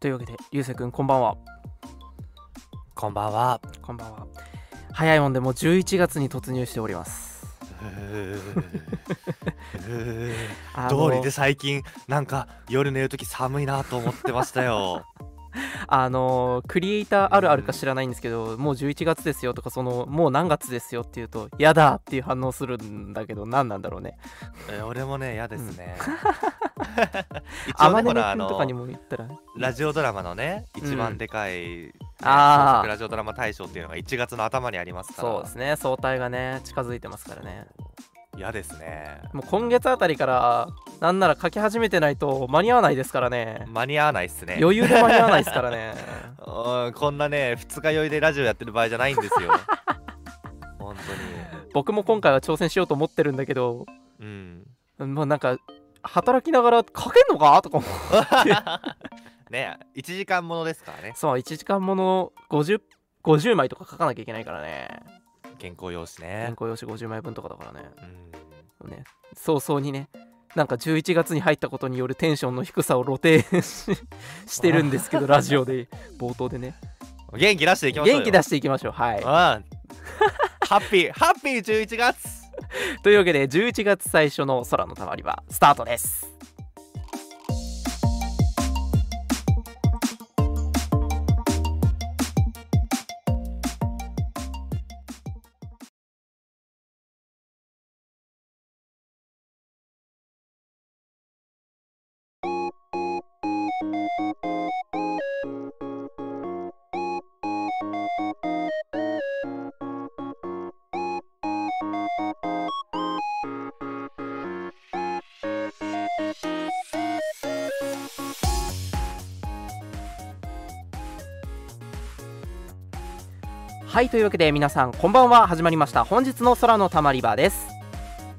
というわけで流星くんこんばんは。こんばんは。こんばんは。早いもんでもう11月に突入しております。通りで最近なんか夜寝るとき寒いなと思ってましたよ。あのクリエイターあるあるか知らないんですけど、もう11月ですよとかそのもう何月ですよって言うとやだっていう反応するんだけど何なんだろうね。え俺もね嫌ですね。一あ応まねほらあのんとかにも言ったら。ラジオドラマのね一うん。番でかい、ねあー。創作ラジオドラマ大賞っていうのが1月の頭にありますから。そうですね。総体がね近づいてますからね嫌ですね。もう今月あたりからなんなら書き始めてないと間に合わないですからね間に合わないっすね。余裕で間に合わないですからね うんこんなね二日酔いでラジオやってる場合じゃないんですよ。本僕も今回は挑戦しようと思ってるんだけど当に。うん。まあなんか働きながら書けんのかとか思う ね1時間ものですからねそう1時間もの 50, 50枚とか書かなきゃいけないからね原稿用紙ね。原。稿用紙50枚分とかだからね。うん。ね。早々にねなんか11月に入ったことによるテンションの低さを露呈 ししてるんですけど ラジオで冒頭でね。元気出していきましょうよ。元気出していきましょう。はい。うん。ハッピー ハッピー11月。というわけで11月最初の空のたまり場スタートですはいというわけで皆さんこんばんは。始まりました。本日の空のたまり場です。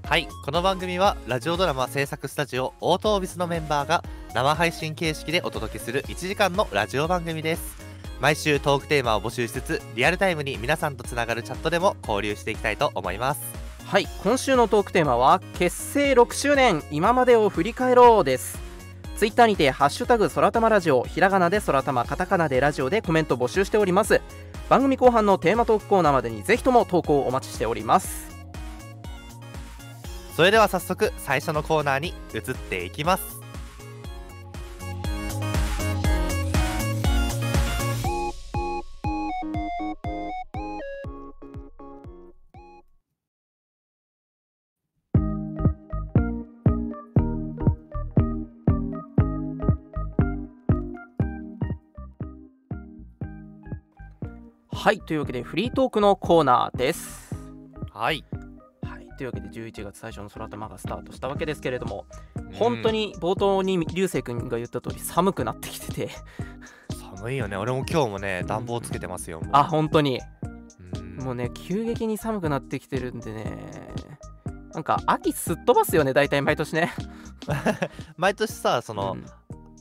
はいこの番組はラジオドラマ制作スタジオオートービスのメンバーが生配信形式でお届けする1時間のラジオ番組です。毎週トークテーマを募集しつつリアルタイムに皆さんとつながるチャットでも交流していきたいと思います。はい今週のトークテーマは結成6周年今までを振り返ろうです。ツイッターにて「ハッシュタグ空玉ラジオ」ひらがなで空玉カタカナでラジオでコメント募集しております番組後半のテーマトークコーナーまでにぜひとも投稿をお待ちしております。それでは早速最初のコーナーに移っていきます。はいというわけでフリートークのコーナーです。はい。はいというわけで11月最初の空玉がスタートしたわけですけれども本当に冒頭に流星君が言った通り寒くなってきてて。うん寒いよね。俺も今日もね暖房つけてますよあ本当に。うん。もうね急激に寒くなってきてるんでね。なんか秋すっ飛ばすよね大体毎年ね。毎年さその、うん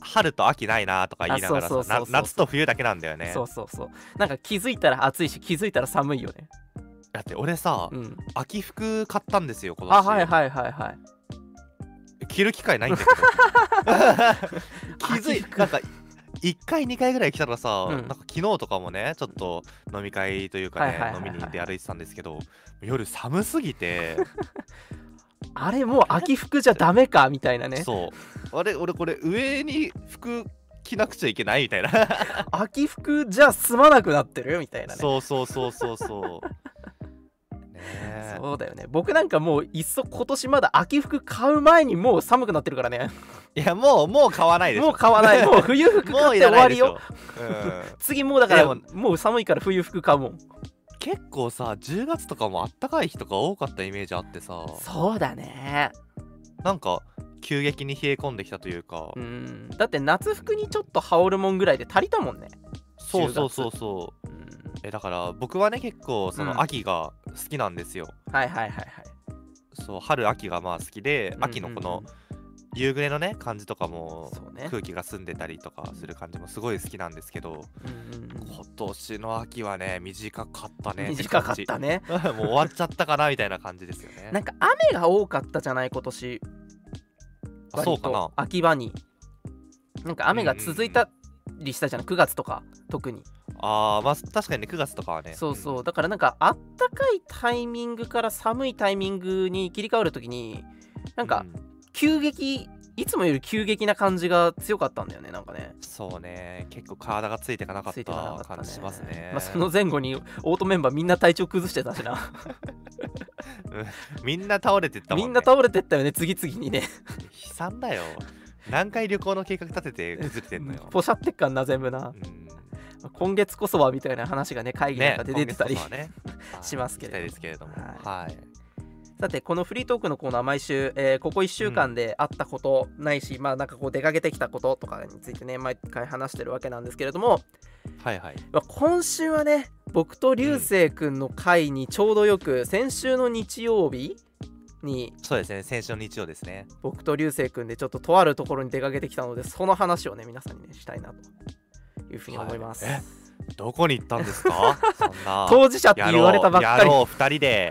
春と秋ないなとか言いながら夏と冬だけなんだよね。そうそうそう。なんか気づいたら暑いし気づいたら寒いよね。だって俺さ、うん。秋服買ったんですよ今年。あはいはいはいはい。着る機会ないんだけど。気づいなんか1回2回ぐらい来たらさ、うん。なんか昨日とかもねちょっと飲み会というかね、飲みに行って歩いてたんですけど夜寒すぎて あれもう秋服じゃダメかみたいなね。そう。あれ俺これ上に服着なくちゃいけないみたいな。秋服じゃ済まなくなってるみたいなね。そうそうそうそうそう。そうだよね。僕なんかもういっそ今年まだ秋服買う前にもう寒くなってるからね。いやもうもう買わないでしょ。もう買わない。もう冬服買って終わりよ、うん。次もうだからもう寒いから冬服買うもん結構さ10月とかもあったかい日とか多かったイメージあってさ。そうだね。なんか急激に冷え込んできたというか、うん。だって夏服にちょっと羽織るもんぐらいで足りたもんね。そうそうそうそう。うん。えだから僕はね結構そうん。の秋が好きなんですよ、はいはいはいはい。そう春秋がまあ好きでうん。秋のこの夕暮れのね感じとかもね。空気が澄んでたりとかする感じもすごい好きなんですけどうんうんうん。今年の秋はね短かったね短かったね。もう終わっちゃったかなみたいな感じですよね。なんか雨が多かったじゃない今年。あそうかな。秋場に。なんか雨が続いたりしたじゃん9月とか特に。ああまあ確かにね9月とかはね。そうそう。だからなんかあったかいタイミングから寒いタイミングに切り替わるときになんかうん急激いつもより急激な感じが強かったんだよねなんかね。そうね。結構体がついていかなかった感じしますね。まあ、その前後にオートメンバーみんな体調崩してたしな。みんな倒れてったもん、ね、みんな倒れてったよね次々にね。悲惨だよ。何回旅行の計画立てて崩れてんのよ。ポシャってっかんな全部な。うん。今月こそはみたいな話がね会議なんねかで出てたり、今月こそはね。しますけれども。ははいさてこのフリートークのコーナー毎週、えーここ1週間であったことないし、まあなんかこう出かけてきたこととかについてね毎回話してるわけなんですけれども、はいはい。まあ今週はね僕と流星くんの回にちょうどよく先週の日曜日にそうですね先週の日曜ですね。僕と流星くんでちょっととあるところに出かけてきたのでその話をね皆さんにねしたいなというふうに思います、はい。どこに行ったんですか？そんな。当事者って言われたばっかり。やろう二人で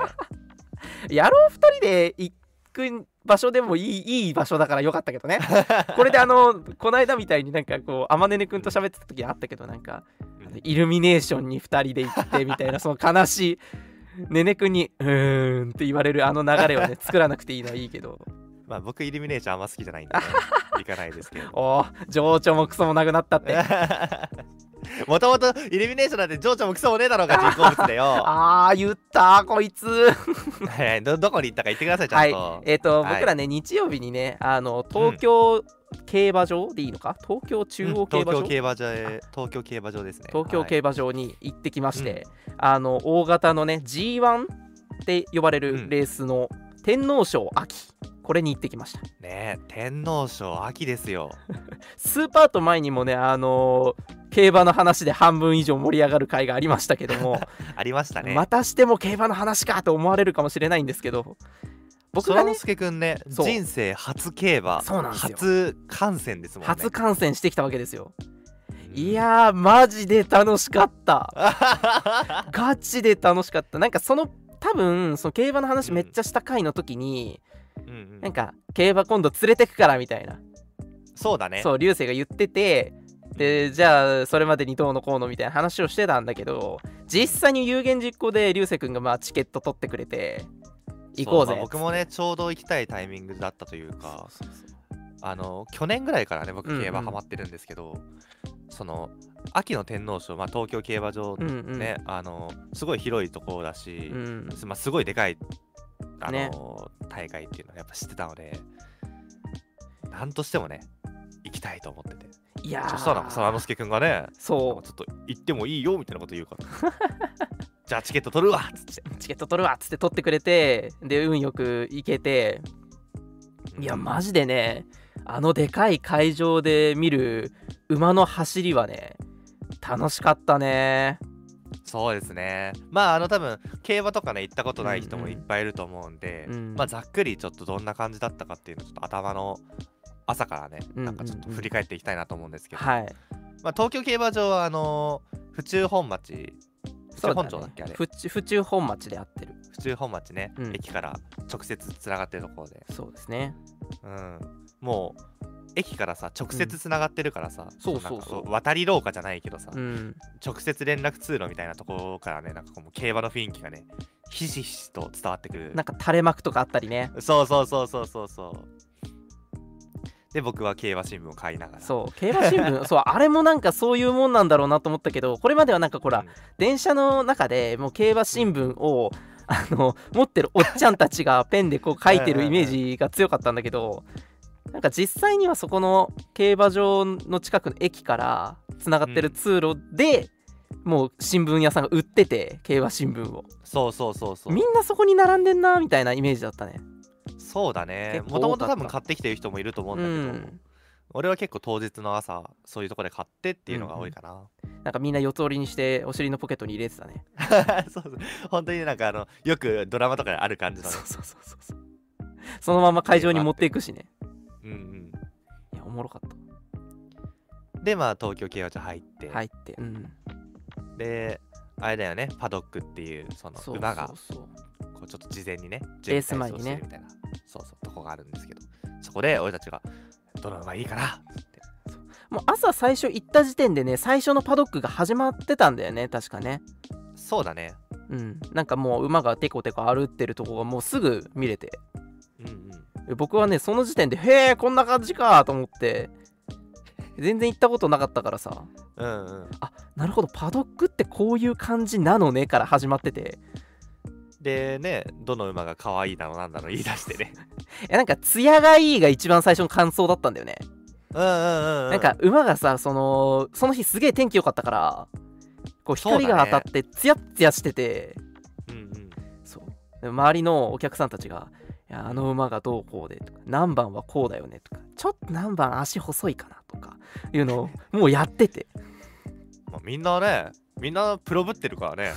やろう2人で行く場所でもいいいい場所だからよかったけどね。これであのこの間みたいになんかこうあまねねくんと喋ってた時あったけどなんかうん。イルミネーションに2人で行ってみたいなその悲しいねねくんに「うーん」って言われるあの流れをね 作らなくていいのはいいけどまあ僕イルミネーションあんま好きじゃないんで、ね、行かないですけどおー情緒もクソもなくなったって。もともとイルミネーションなんて情緒もクソもねえだろうが人工物でよ。あー言ったこいつ。は いどどこに行ったか言ってくださいちゃはい。んと、えっ、と、はい。僕らね日曜日にねあの東京競馬場でいいのか？東京中央競馬場、東京競馬場？へ東京競馬場ですね。東京競馬馬場に行ってきまして、あの大型のね G1 って呼ばれるレースの天皇賞秋これに行ってきました。ねえ天皇賞秋ですよ。スーパーと前にもねあのー競馬の話で半分以上盛り上がる回がありましたけども、ありましたね。またしても競馬の話かと思われるかもしれないんですけど。僕がねそらのすけくんね人生初競馬そうなんですよ。初観戦ですもんね。初観戦してきたわけですよ。うん。いやーマジで楽しかった。ガチで楽しかった。なんかその多分その競馬の話めっちゃした回の時に、うんうんなんか競馬今度連れてくからみたいな。そうだね。そう流星が言っててでじゃあそれまでにどうのこうのみたいな話をしてたんだけど実際に有言実行で流星くんがまあチケット取ってくれて行こうぜ。そまあ僕もねちょうど行きたいタイミングだったというかそうそうあの去年ぐらいからね僕うんうん。競馬ハマってるんですけど、その秋の天皇賞、まあ、東京競馬場うんうん。ね、あのすごい広いところだし、うんまあ、すごいでかいあの、ね大会っていうのはやっぱ知ってたのでなんとしてもね行きたいと思ってて。いやー。そしたらそらのすけくんがねそちょっと行ってもいいよみたいなこと言うから じゃあチケット取るわっつって。うチケット取るわっつって取ってくれてで運よく行けて。いやマジでねあのでかい会場で見る馬の走りはね楽しかったねそうですね。まああの多分競馬とかね行ったことない人うんうんもいっぱいいると思うんで、うんまあざっくりちょっとどんな感じだったかっていうのをちょっと頭の朝からねうんうんうん。なんかちょっと振り返っていきたいなと思うんですけど、はい。まあ、東京競馬場はあの府中本町府中本町だっけあれ？府中府中本町であってる。府中本町ね、うん。駅から直接つながってるところで、そうですね。うん、もう駅からさ直接つながってるからさ、そうそうそう。なんかこ渡り廊下じゃないけどさ、うん。直接連絡通路みたいなところからねなんかこう競馬の雰囲気がねひしひしと伝わってくる。なんか垂れ幕とかあったりね。そうそうそうそうそうそう。で僕は競馬新聞を買いながら。そう。競馬新聞 そうあれもなんかそういうもんなんだろうなと思ったけどこれまではなんかほら、うん。電車の中でもう競馬新聞をあの持ってるおっちゃんたちがペンでこう書いてるイメージが強かったんだけどなんか実際にはそこの競馬場の近くの駅からつながってる通路で、もう新聞屋さんが売ってて競馬新聞を。そうそうそうそう。みんなそこに並んでんなみたいなイメージだったね。そうだね。もともと多分買ってきてる人もいると思うんうだけど、ん。俺は結構当日の朝そういうとこで買ってっていうのが多いかな、なんかみんな四つ折りにしてお尻のポケットに入れてたね。そうそう。本当になんかあのよくドラマとかである感じのね。そうそうそうそうそう。そのまま会場に持っていくしねうんうん。いやおもろかっでまあ東京競馬場入って、た入ってうんであれだよね。パドックっていうその馬がそうこうちょっと事前にねレース前にね準備体操してるみたいな。そうそうとこがあるんですけど。そこで俺たちがどの馬いいかな？って。もう朝最初行った時点でね最初のパドックが始まってたんだよね。確かね。そうだね。うん。なんかもう馬がテコテコ歩ってるとこがもうすぐ見れて。うんうん僕はねその時点でへえこんな感じかと思って。全然行ったことなかったからさ。うんうん。あなるほど。パドックってこういう感じなのねから始まってて。でねどの馬が可愛いだのなんだの言い出してね。いやなんか艶がいいが一番最初の感想だったんだよね。うんうんうんうん。なんか馬がさそのその日すげえ天気良かったからこう光が当たってツヤッツヤしてて。うんうん。そう。で周りのお客さんたちが「いやあの馬がどうこうで」とか「何番はこうだよね」とか「ちょっと何番足細いかな」とかいうのをもうやってて。まあ、みんなねみんなプロぶってるからね。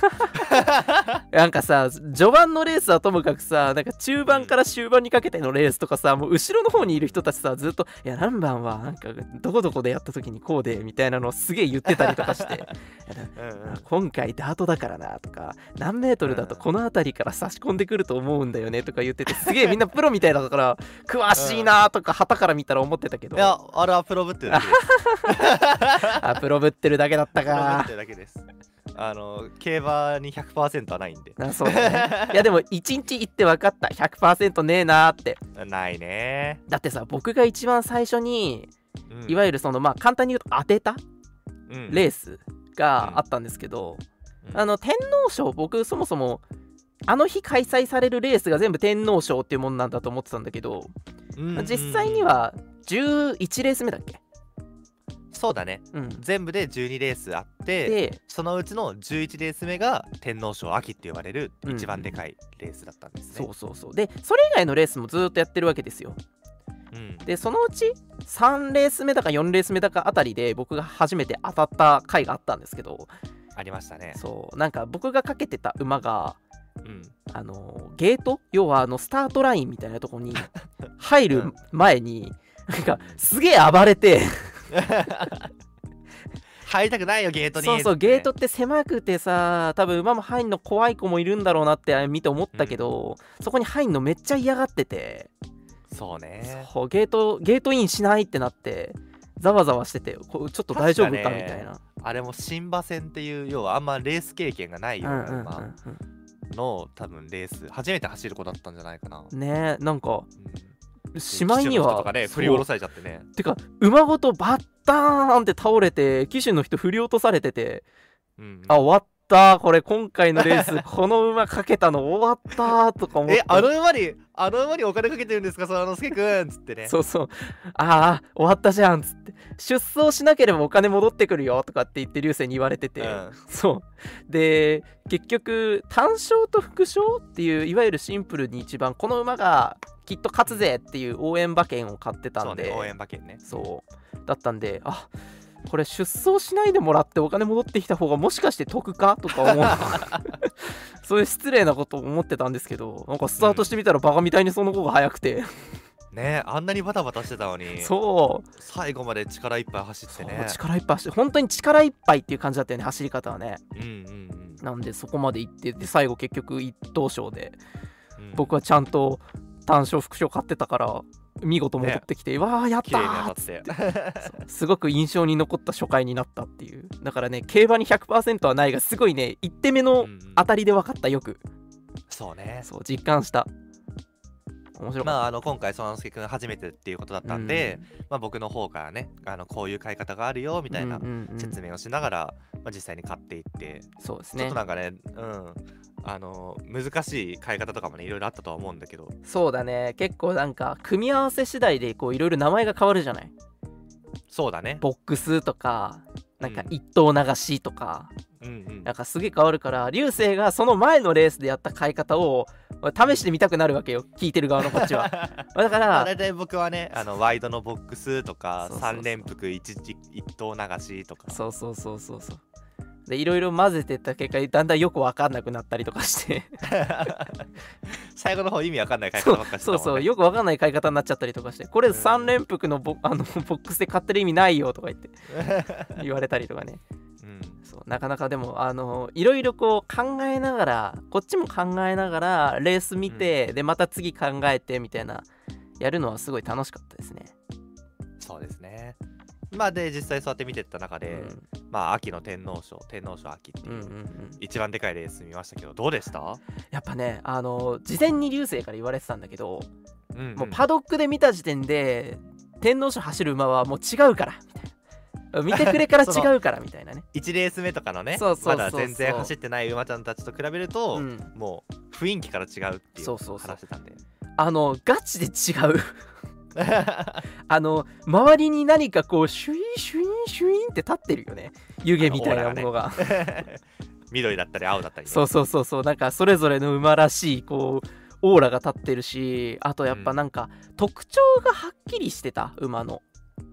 なんかさ序盤のレースはともかくさなんか中盤から終盤にかけてのレースとかさもう後ろの方にいる人たちさずっと「いや何番はなんかどこどこでやった時にこうで」みたいなのをすげえ言ってたりとかして。うんうん。今回ダートだからなとか何メートルだとこの辺りから差し込んでくると思うんだよねとか言っててすげえみんなプロみたいだから 詳しいなとか旗から見たら思ってたけど。いやあれはプロぶってるだけです。あプロぶってるだけだったプロぶっかてるだけですあの競馬に100%はないんで。あそうだね。いやでも1日行って分かった。100%ねえなーって。ないね。だってさ僕が一番最初にうん。いわゆるそのまあ簡単に言うと当てたうん。レースがあったんですけど、うん。あの天皇賞僕そもそもあの日開催されるレースが全部天皇賞っていうものなんだと思ってたんだけど、うんうん実際には11レース目だっけ、そうだね。うん、全部で12レースあってでそのうちの11レース目が天皇賞秋って呼ばれるうん。一番でかいレースだったんですね。そうそうそう。でそれ以外のレースもずーっとやってるわけですよ。うん。でそのうち3レース目だか4レース目だかあたりで僕が初めて当たった回があったんですけど。ありましたね。そう。なんか僕がかけてた馬がうん、あのゲート？要はあのスタートラインみたいなとこに入る前になんかすげえ暴れて 入りたくないよゲートに。そうそうゲートって狭くてさ多分馬も入んの怖い子もいるんだろうなって見て思ったけど、そこに入んのめっちゃ嫌がってて、そうね。そうゲートゲートインしないってなってざわざわしててこちょっと大丈夫かね。みたいな。あれも新馬戦っていう要はあんまレース経験がないよううんうんな馬の多分レース初めて走る子だったんじゃないかな。うん、ねえなんかうん、しまいにはとかね振り下ろされちゃってね。てか馬ごとバッターンって倒れて騎手の人振り落とされてて。うん。あ終わったこれ今回のレース。この馬かけたの終わったとか思って。えあの馬にあの馬にお金かけてるんですかそのすけくんっつってね。そうそう。ああ終わったじゃんっつって。出走しなければお金戻ってくるよとかって言って流星に言われてて、うん。そう。で結局単勝と副賞っていういわゆるシンプルに一番この馬がきっと勝つぜっていう応援馬券を買ってたんね応援馬券ね。そう。だったんであこれ出走しないでもらってお金戻ってきた方がもしかして得かとか思う。そういう失礼なことを思ってたんですけどなんかスタートしてみたらバカみたいにその子が速くて、ねあんなにバタバタしてたのに。そう。最後まで力いっぱい走ってね。力いっぱい走って本当に力いっぱいっていう感じだったよね走り方はね。うんうんなんでそこまで行ってで最後結局一等賞でうんうん。僕はちゃんと単勝副賞買ってたから見事戻ってきて、わあやったーって。そう。すごく印象に残った初回になったっていう。だからね競馬に100%はないがすごいね1手目のうんうん。当たりで分かったよく。そうね。そう実感した。面白まあ、あの今回そのすけくん初めてっていうことだったたんで、まあ、僕の方からねあのこういう買い方があるよみたいなうんうんうん。説明をしながら、まあ、実際に買っていって、ちょっそうですね。となんかね、うん、あの難しい買い方とかもねいろいろあったとは思うんだけど。そうだね。結構なんか組み合わせ次第でこういろいろ名前が変わるじゃない？そうだね。ボックスとかなんかうん。一等流しとか、うんうん。なんかすげえ変わるから流星がその前のレースでやった買い方を試してみたくなるわけよ聞いてる側のこっちは。だ かまあ、ら大体僕はねあのワイドのボックスとかそうそうそう。3連複一一一等流しとか。そうそうそうそうそうでいろいろ混ぜてった結果だんだんよく分かんなくなったりとかして。最後の方意味わかんない買い方ばっかりしてたそうそうよく分かんない買い方になっちゃったりとかして。これうん。3連複のボ あのボックスで買ってる意味ないよとか言って 言われたりとかね。うん。そうなかなかでもあのいろいろこう考えながらこっちも考えながらレース見て、でまた次考えてみたいなやるのはすごい楽しかったですね。そうですねまあで実際そうやって見てった中で、うん。まあ秋の天皇賞天皇賞秋っていう、一番でかいレース見ましたけどどうでした、やっぱねあの事前に流星から言われてたんだけど、うんうん。もうパドックで見た時点で天皇賞走る馬はもう違うからみたいな。見てくれから 違うからみたいなね。1レース目とかのねまだ全然走ってない馬ちゃんたちと比べると、うん。もう雰囲気から違うっていうそうそうそう。話してたんで。あのガチで違うあの周りに何かこうシュインシュインシュインって立ってるよね。湯気みたいなものが。緑だったり青だったり、ね、そうそうそうそう。なんかそれぞれの馬らしいこうオーラが立ってるしあとやっぱなんか特徴がはっきりしてた馬の。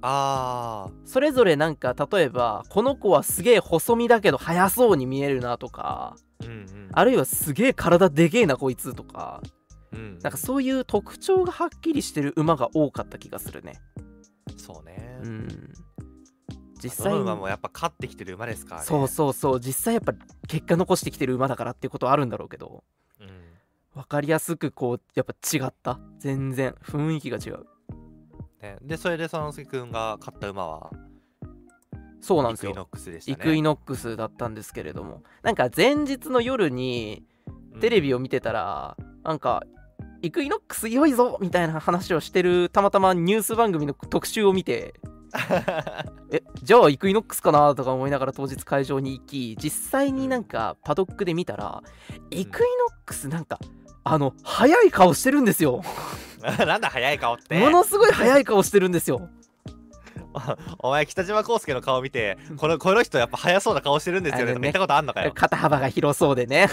あそれぞれなんか例えばこの子はすげえ細身だけど速そうに見えるなとかーうんうん。あるいはすげえ体でけえなこいつとかうんなんかそういう特徴がはっきりしてる馬が多かった気がするね。そうね、うん。実そ際馬もやっぱ勝ってきてる馬ですからね。そうそうそう。実際やっぱ結果残してきてる馬だからっていうことはあるんだろうけど。うん。分かりやすくこうやっぱ違った。全然。雰囲気が違う。ね、でそれでそのすけくんが勝った馬は？そうなんですよ。イクイノックスでしたね。イクイノックスだったんですけれども。なんか前日の夜にテレビを見てたら、なんかイクイノックス良いぞみたいな話をしてるたまたまニュース番組の特集を見て えじゃあイクイノックスかなとか思いながら当日会場に行き実際になんかパドックで見たらイクイノックスなんかあの速い顔してるんですよ。なんだ速い顔って。ものすごい速い顔してるんですよ。お前北島康介の顔見てこのこの人やっぱ速そうな顔してるんですよねね。とか言ったことあんのかよ。肩幅が広そうでね。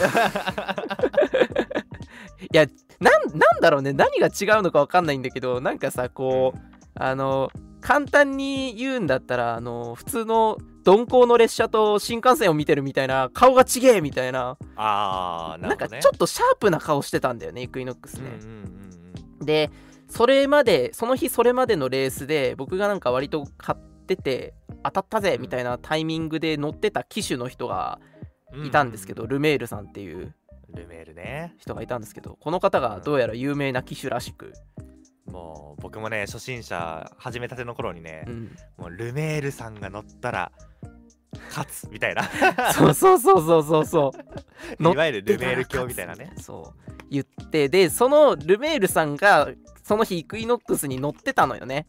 いやなんなんだろうね。何が違うのか分かんないんだけどなんかさこうあの簡単に言うんだったらあの普通の鈍行の列車と新幹線を見てるみたいな顔がちげえみたいな。あーななんかちょっとシャープな顔してたんだよねイクイノックスね、うんうんうんでそれまでその日それまでのレースで僕がなんか割と買ってて当たったぜみたいなタイミングで乗ってた騎手の人がうん。いたんですけど、ルメールさんっていうルメールね。人がいたんですけどこの方がどうやら有名な騎手らしく、もう僕もね初心者始めたての頃にねう、ん、もうルメールさんが乗ったら勝つみたいな。そうそうそうそうそうそう。いわゆるルメール教みたいなね。そう。言ってでそのルメールさんがその日イクイノックスに乗ってたのよね。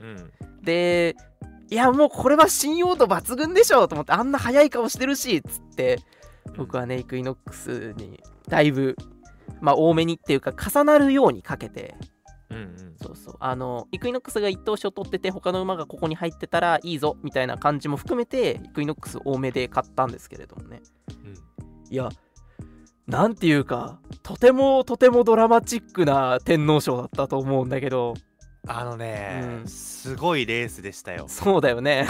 うん。でいやもうこれは信用度抜群でしょと思ってあんな速い顔してるしっつって僕はねイクイノックスにだいぶまあ多めにっていうか重なるようにかけて。うんうん。そうそう。あのイクイノックスが一等賞取ってて他の馬がここに入ってたらいいぞみたいな感じも含めてイクイノックス多めで買ったんですけれどもね。うん。いやなんていうかとてもとてもドラマチックな天皇賞だったと思うんだけど。あのね、うん。すごいレースでしたよ。そうだよね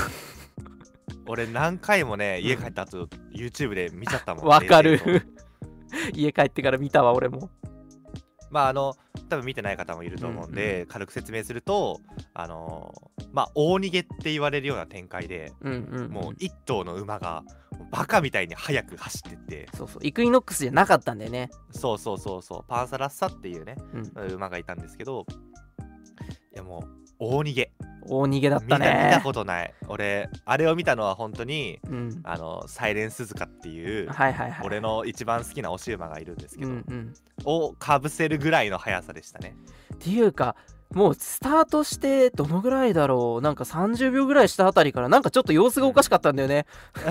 俺何回もね家帰った後 YouTube で見ちゃったもんわかレース映像る 家帰ってから見たわ俺も。まああの多分見てない方もいると思うんで、軽く説明するとあのーまあ大逃げって言われるような展開で、うんうん、うん、もう一頭の馬がバカみたいに速く走ってって。そうそう。イクイノックスじゃなかったんだよね。そうそうそうそう。パンサラッサっていうねうん。馬がいたんですけどいやもう大逃げ。大逃げだっ見たね。た見たことない。俺あれを見たのは本当にうん。あのサイレンスズカっていうはいはいはい俺の一番好きな押し馬がいるんですけど、うんうん。をかぶせるぐらいの速さでしたね。っていうかもうスタートしてどのぐらいだろう？なんか30秒ぐらいしたあたりからなんかちょっと様子がおかしかったんだよね。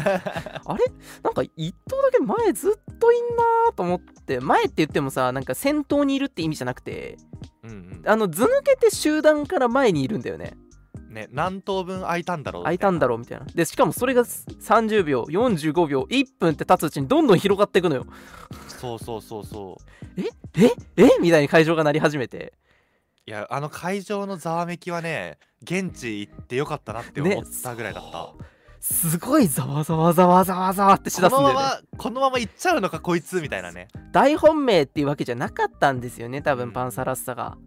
あれ？なんか一頭だけ前ずっといんなーと思って前って言ってもさなんか先頭にいるって意味じゃなくてうんうん。あの図抜けて集団から前にいるんだよね。ね何頭分空いたんだろう空いたんだろうみたいな。でしかもそれが30秒45秒1分って経つうちにどんどん広がっていくのよ。そうそうそうそう。え？え？みたいに会場が鳴り始めていやあの会場のざわめきはね現地行ってよかったなって思ったぐらいだった、そう。すごいざわざわざわざわざわってしだすんだよね。このままこのまま行っちゃうのかこいつみたいなね。大本命っていうわけじゃなかったんですよね多うん分パンサラッサが、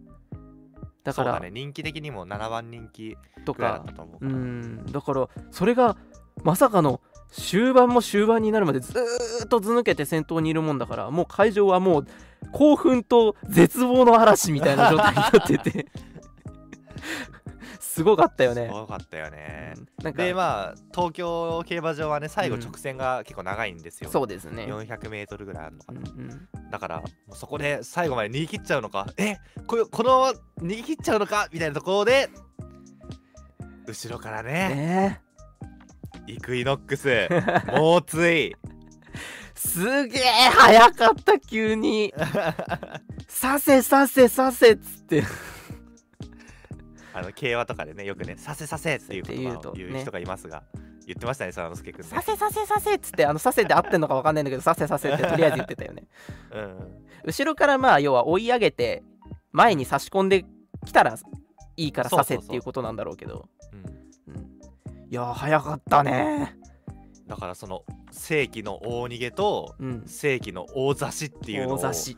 だからだね。人気的にも7番人気とかったと思うん。だからそれがまさかの終盤も終盤になるまでずーっとず抜けて先頭にいるもんだからもう会場はもう興奮と絶望の嵐みたいな状態になってて。すごかったよすね。ごかったよね、うん。なんかでまあ東京競馬場はね最後うん直線が結構長いんですよ、そうですね。400m ぐらいあるのかうんな、うん。だからそこで最後まで逃げ切っちゃうのか。えここのまま逃げ切っちゃうのかみたいなところで後ろからねね。イクイノックス猛追すげえ早かった急に。させさせさせっつって。あの競馬とかでねよくね「させさせ」っていう言葉を言う人がいますが、言ってましたねそらのすけくんね。させさせさせっつってあのさせで合ってんのか分かんないんだけどさせさせってとりあえず言ってたよね。うん。後ろからまあ要は追い上げて前に差し込んできたらいいからさせっていうことなんだろうけど。いやー早かったねだからその世紀の大逃げとうん。世紀の大差しっていうのを大差し。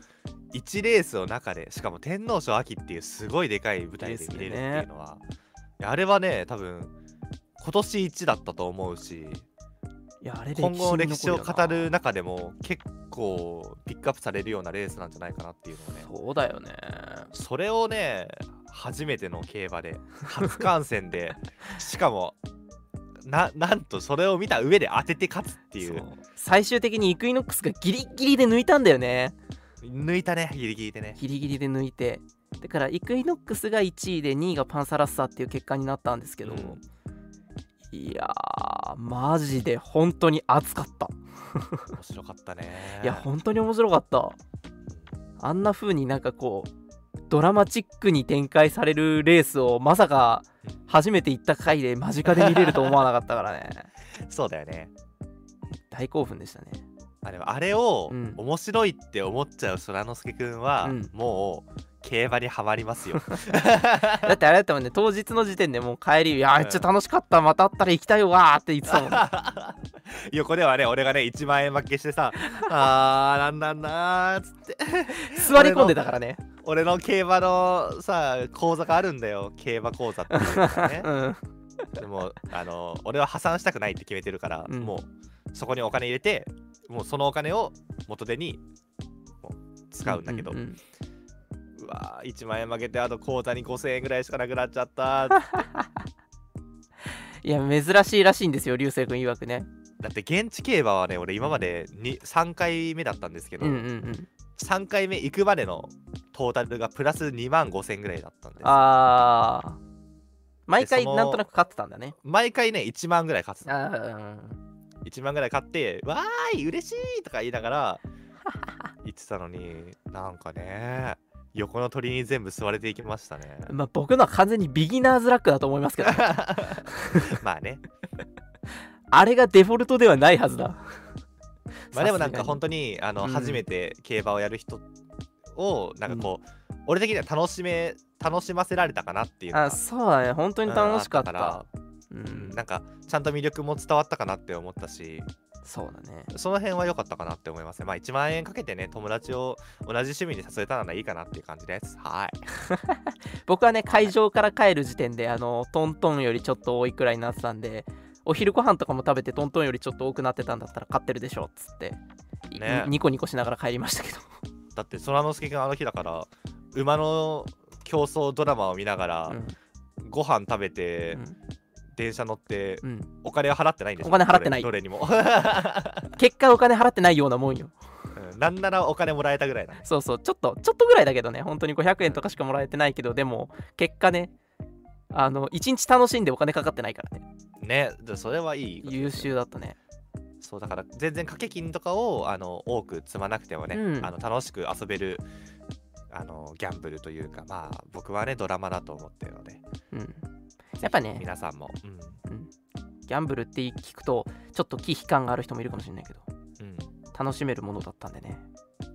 1レースの中でしかも天皇賞秋っていうすごいでかい舞台で見れるっていうのは、いやあれはね多分今年一だったと思うしいやあれ今後の歴史を語るな中でも結構ピックアップされるようなレースなんじゃないかなっていうのをね。そうだよね。それをね初めての競馬で 初観戦でしかもななんとそれを見た上で当てて勝つっていう。最終的にイクイノックスがギリギリで抜いたんだよね。抜いたねギリギリでね。ギリギリで抜いて。だからイクイノックスが1位で2位がパンサラッサっていう結果になったんですけど、うん。いやーマジで本当に熱かった。面白かったね。いや本当に面白かった。あんな風になんかこうドラマチックに展開されるレースをまさか初めて行った回で間近で見れると思わなかったからね。そうだよね。大興奮でしたね。あれはあれをうん。面白いって思っちゃう空之介くんは、うん。もう競馬にはまりますよ。だってあれだったもんね。当日の時点でもう帰り「いやめっちゃ楽しかった。また会ったら行きたいわ」って言ってたもん 横ではね俺がね1万円負けしてさ あーなんなんだーっつって。座り込んでたからね。俺の競馬のさ講座があるんだよ。競馬講座っていうね。うん。でもあの俺は破産したくないって決めてるから、うん。もうそこにお金入れてもうそのお金を元手に使うんだけど、ううんうわー1万円負けてあと口座に5000円ぐらいしかなくなっちゃった。ー いや珍しいらしいんですよ流星君曰くね。だって現地競馬はね俺今までに3回目だったんですけど、うんうんうん。3回目行くまでのトータルがプラス2万5000ぐらいだったんです。あー。毎回なんとなく勝ってたんだね。毎回ね1万ぐらい勝つのあー1万ぐらい買って「わーい嬉しい!」とか言いながら言ってたのになんかね横の鳥に全部吸われていきましたね。まあ僕のは完全にビギナーズラックだと思いますけど まあね。あれがデフォルトではないはずだ。まあでもなんかさ本当にあの、うん。初めて競馬をやる人をなんかこう、俺的には楽しめ楽しませられたかなっていうあそうだね。本当に楽しかった,、うん。なんかちゃんと魅力も伝わったかなって思ったしそうだね。その辺は良かったかなって思いますね。まあ1万円かけてね友達を同じ趣味に誘えたならいいかなっていう感じです。はい。僕はね会場から帰る時点であのトントンよりちょっと多いくらいになってたんでお昼ご飯とかも食べてトントンよりちょっと多くなってたんだったら買ってるでしょっつって、いね。ニコニコしながら帰りましたけど。だって空之介君あの日だから馬の競争ドラマを見ながら、ご飯食べて、うん電車乗ってうん。うんお金は払ってないんですお金払ってない。どれにも、結果お金払ってないようなもんよ。うん。なんならお金もらえたぐらいだねそうそう。ちょっとちょっとぐらいだけどね。本当に500円とかしかもらえてないけど。でも結果ねあの1日楽しんでお金かかってないからね。ね。でそれはいい優秀だったね。そうだから全然掛け金とかをあの多く積まなくてもね、うん。あの楽しく遊べるあのギャンブルというかまあ僕はねドラマだと思ってるので。うんやっぱね皆さんも、うん。ギャンブルって聞くとちょっと忌避感がある人もいるかもしれないけどうん。うん、楽しめるものだったんでね。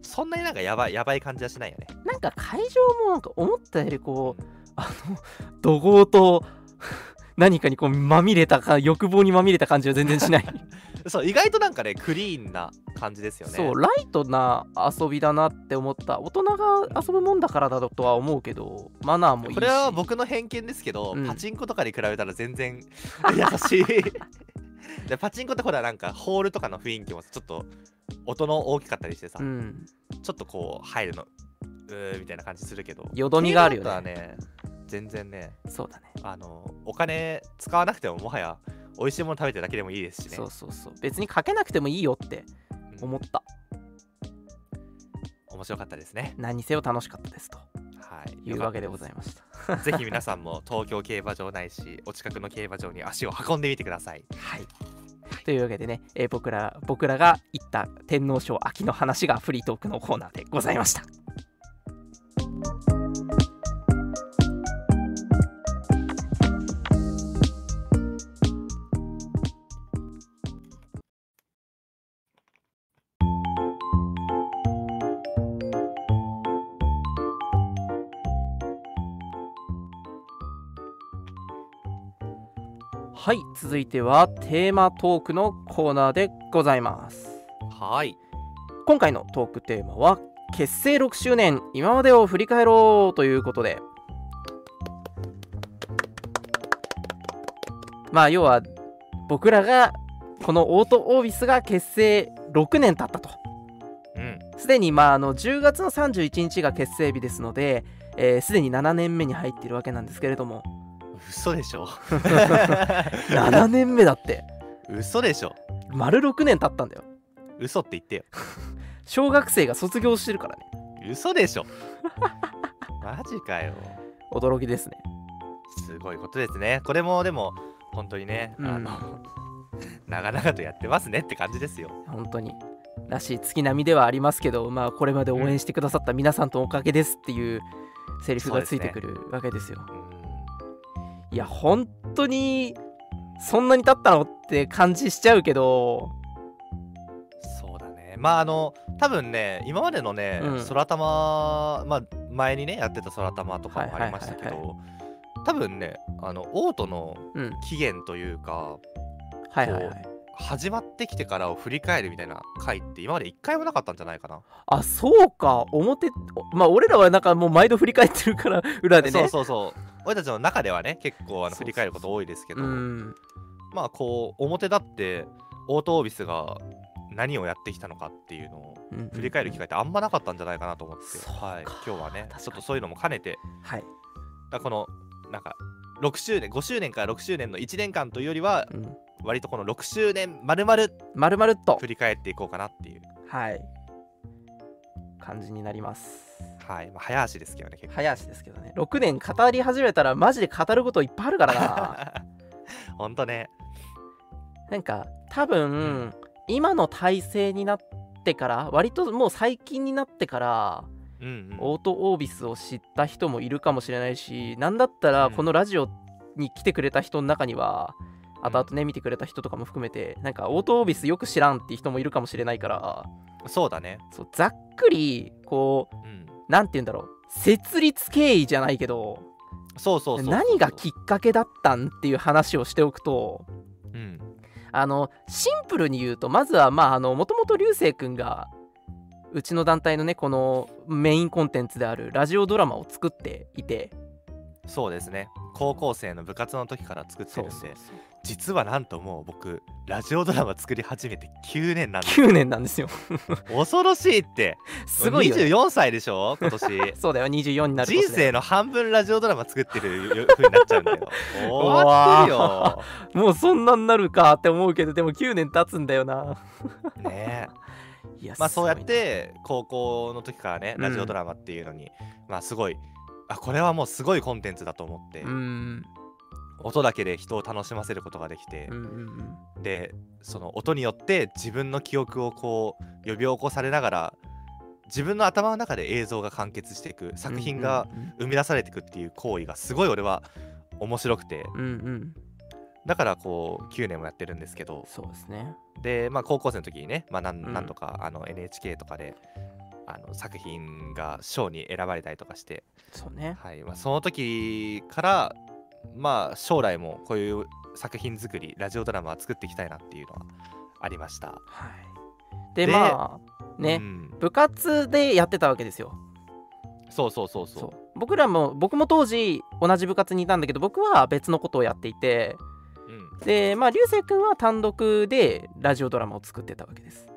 そんなになんかやばいやばい感じはしないよね。なんか会場もなんか思ったよりこうあの怒号と 何かにこうまみれたか欲望にまみれた感じは全然しない、そう意外となんかねクリーンな感じですよね。そうライトな遊びだなって思った。大人が遊ぶもんだからだとは思うけどマナーもいいし。これは僕の偏見ですけど、うん。パチンコとかに比べたら全然優しい。でパチンコってほらなんかホールとかの雰囲気もちょっと音の大きかったりしてさ、うん。ちょっとこう入るのうーみたいな感じするけどよどみがあるよね。ね。全然ねそうだね。あのお金使わなくてももはや美味しいもの食べてるだけでもいいですしね。そうそうそう。別にかけなくてもいいよってうん。思った。面白かったですね。何にせよ楽しかったですと。はい。いうわけでございいました。ぜひ皆さんも東京競馬場ないしお近くの競馬場に足を運んでみてください。はい。というわけでね、えー僕ら僕らが言った天皇賞秋の話がフリートークのコーナーでございましたはい続いてはテーマトークのコーナーでございます。はい。今回のトークテーマは結成6周年今までを振り返ろうということで。まあ要は僕らがこのオートオービスが結成6年経ったと。うん。すでにまああの10月の31日が結成日ですのですで、に7年目に入っているわけなんですけれども嘘でしょ？7年目だって。嘘でしょ？丸6年経ったんだよ。嘘って言ってよ。小学生が卒業してるからね。嘘でしょ？マジかよ。驚きですね。すごいことですね。これもでも本当にね、うん。あの 長々とやってますねって感じですよ。本当に。らしい月並みではありますけどまあこれまで応援してくださった皆さんとおかげですっていうセリフがついてくるわけですよ。うんいや本当にそんなに経ったのって感じしちゃうけど。そうだね。まああの多分ね今までのね、うん。空玉まあ前にねやってた空玉とかもありましたけど、多分ねあのオートのうん。起源というかはいはいはい。始まってきてからを振り返るみたいな回って今まで一回もなかったんじゃないかな、あそうか。表まあ俺らはなんかもう毎度振り返ってるから裏でね。そうそうそう俺たちの中ではね結構あの振り返ること多いですけどうん。まあこう表だってオートオービスが何をやってきたのかっていうのをうんうん振り返る機会ってあんまなかったんじゃないかなと思って、そうか。はい、今日はねちょっとそういうのも兼ねて。はい、だこのなんか6周年5周年から6周年の1年間というよりはうん、割とこの6周年まるまるまるまるっと。振り返っていこうかなっていう。はい感じになります。はい、まあ、早足ですけどね結構。早足ですけどね。6年語り始めたらマジで語ることいっぱいあるからな。ほんとね。なんか多分今の体制になってから割ともう最近になってからうんうん。オートオービスを知った人もいるかもしれないしなんだったらうん。このラジオに来てくれた人の中には後々ね見てくれた人とかも含めてなんかオートオービスよく知らんっていう人もいるかもしれないからそうだね。そうざっくりこううん。なんて言うんだろう。設立経緯じゃないけどそうそう何がきっかけだったんっていう話をしておくとうん。あのシンプルに言うとまずはまああのもともと流星くんがうちの団体のねこのメインコンテンツであるラジオドラマを作っていてそうですね。高校生の部活の時から作ってるんで実はなんともう僕ラジオドラマ作り始めて9年なんです9年なんですよ。恐ろしいって。すごいよね、24歳でしょ？今年。そうだよ。24になる人生の半分ラジオドラマ作ってる風になっちゃうんだよ。終わってるよ。もうそんなんなるかって思うけどでも9年経つんだよな。ねえ。まあそうやって高校の時からねうんラジオドラマっていうのに、まあすごいあこれはもうすごいコンテンツだと思って、なうん音だけで人を楽しませることができて。うん、うんうん。でその音によって自分の記憶をこう呼び起こされながら自分の頭の中で映像が完結していく作品がうん生み出されていくっていう行為がすごい俺は面白くて。うんうん。うんだからこう9年もやってるんですけど。そうですね。で、まあ、高校生の時にね、まあ、なんとかあの NHK とかであの作品が賞に選ばれたりとかして、そうね。はい。まあ、その時からまあ将来もこういう作品作りラジオドラマは作っていきたいなっていうのはありました。はい。ででまあね、うん。部活でやってたわけですよ。そうそうそう。そう。そう僕らも僕も当時同じ部活にいたんだけど僕は別のことをやっていて。うん。でまあ流星君は単独でラジオドラマを作ってたわけです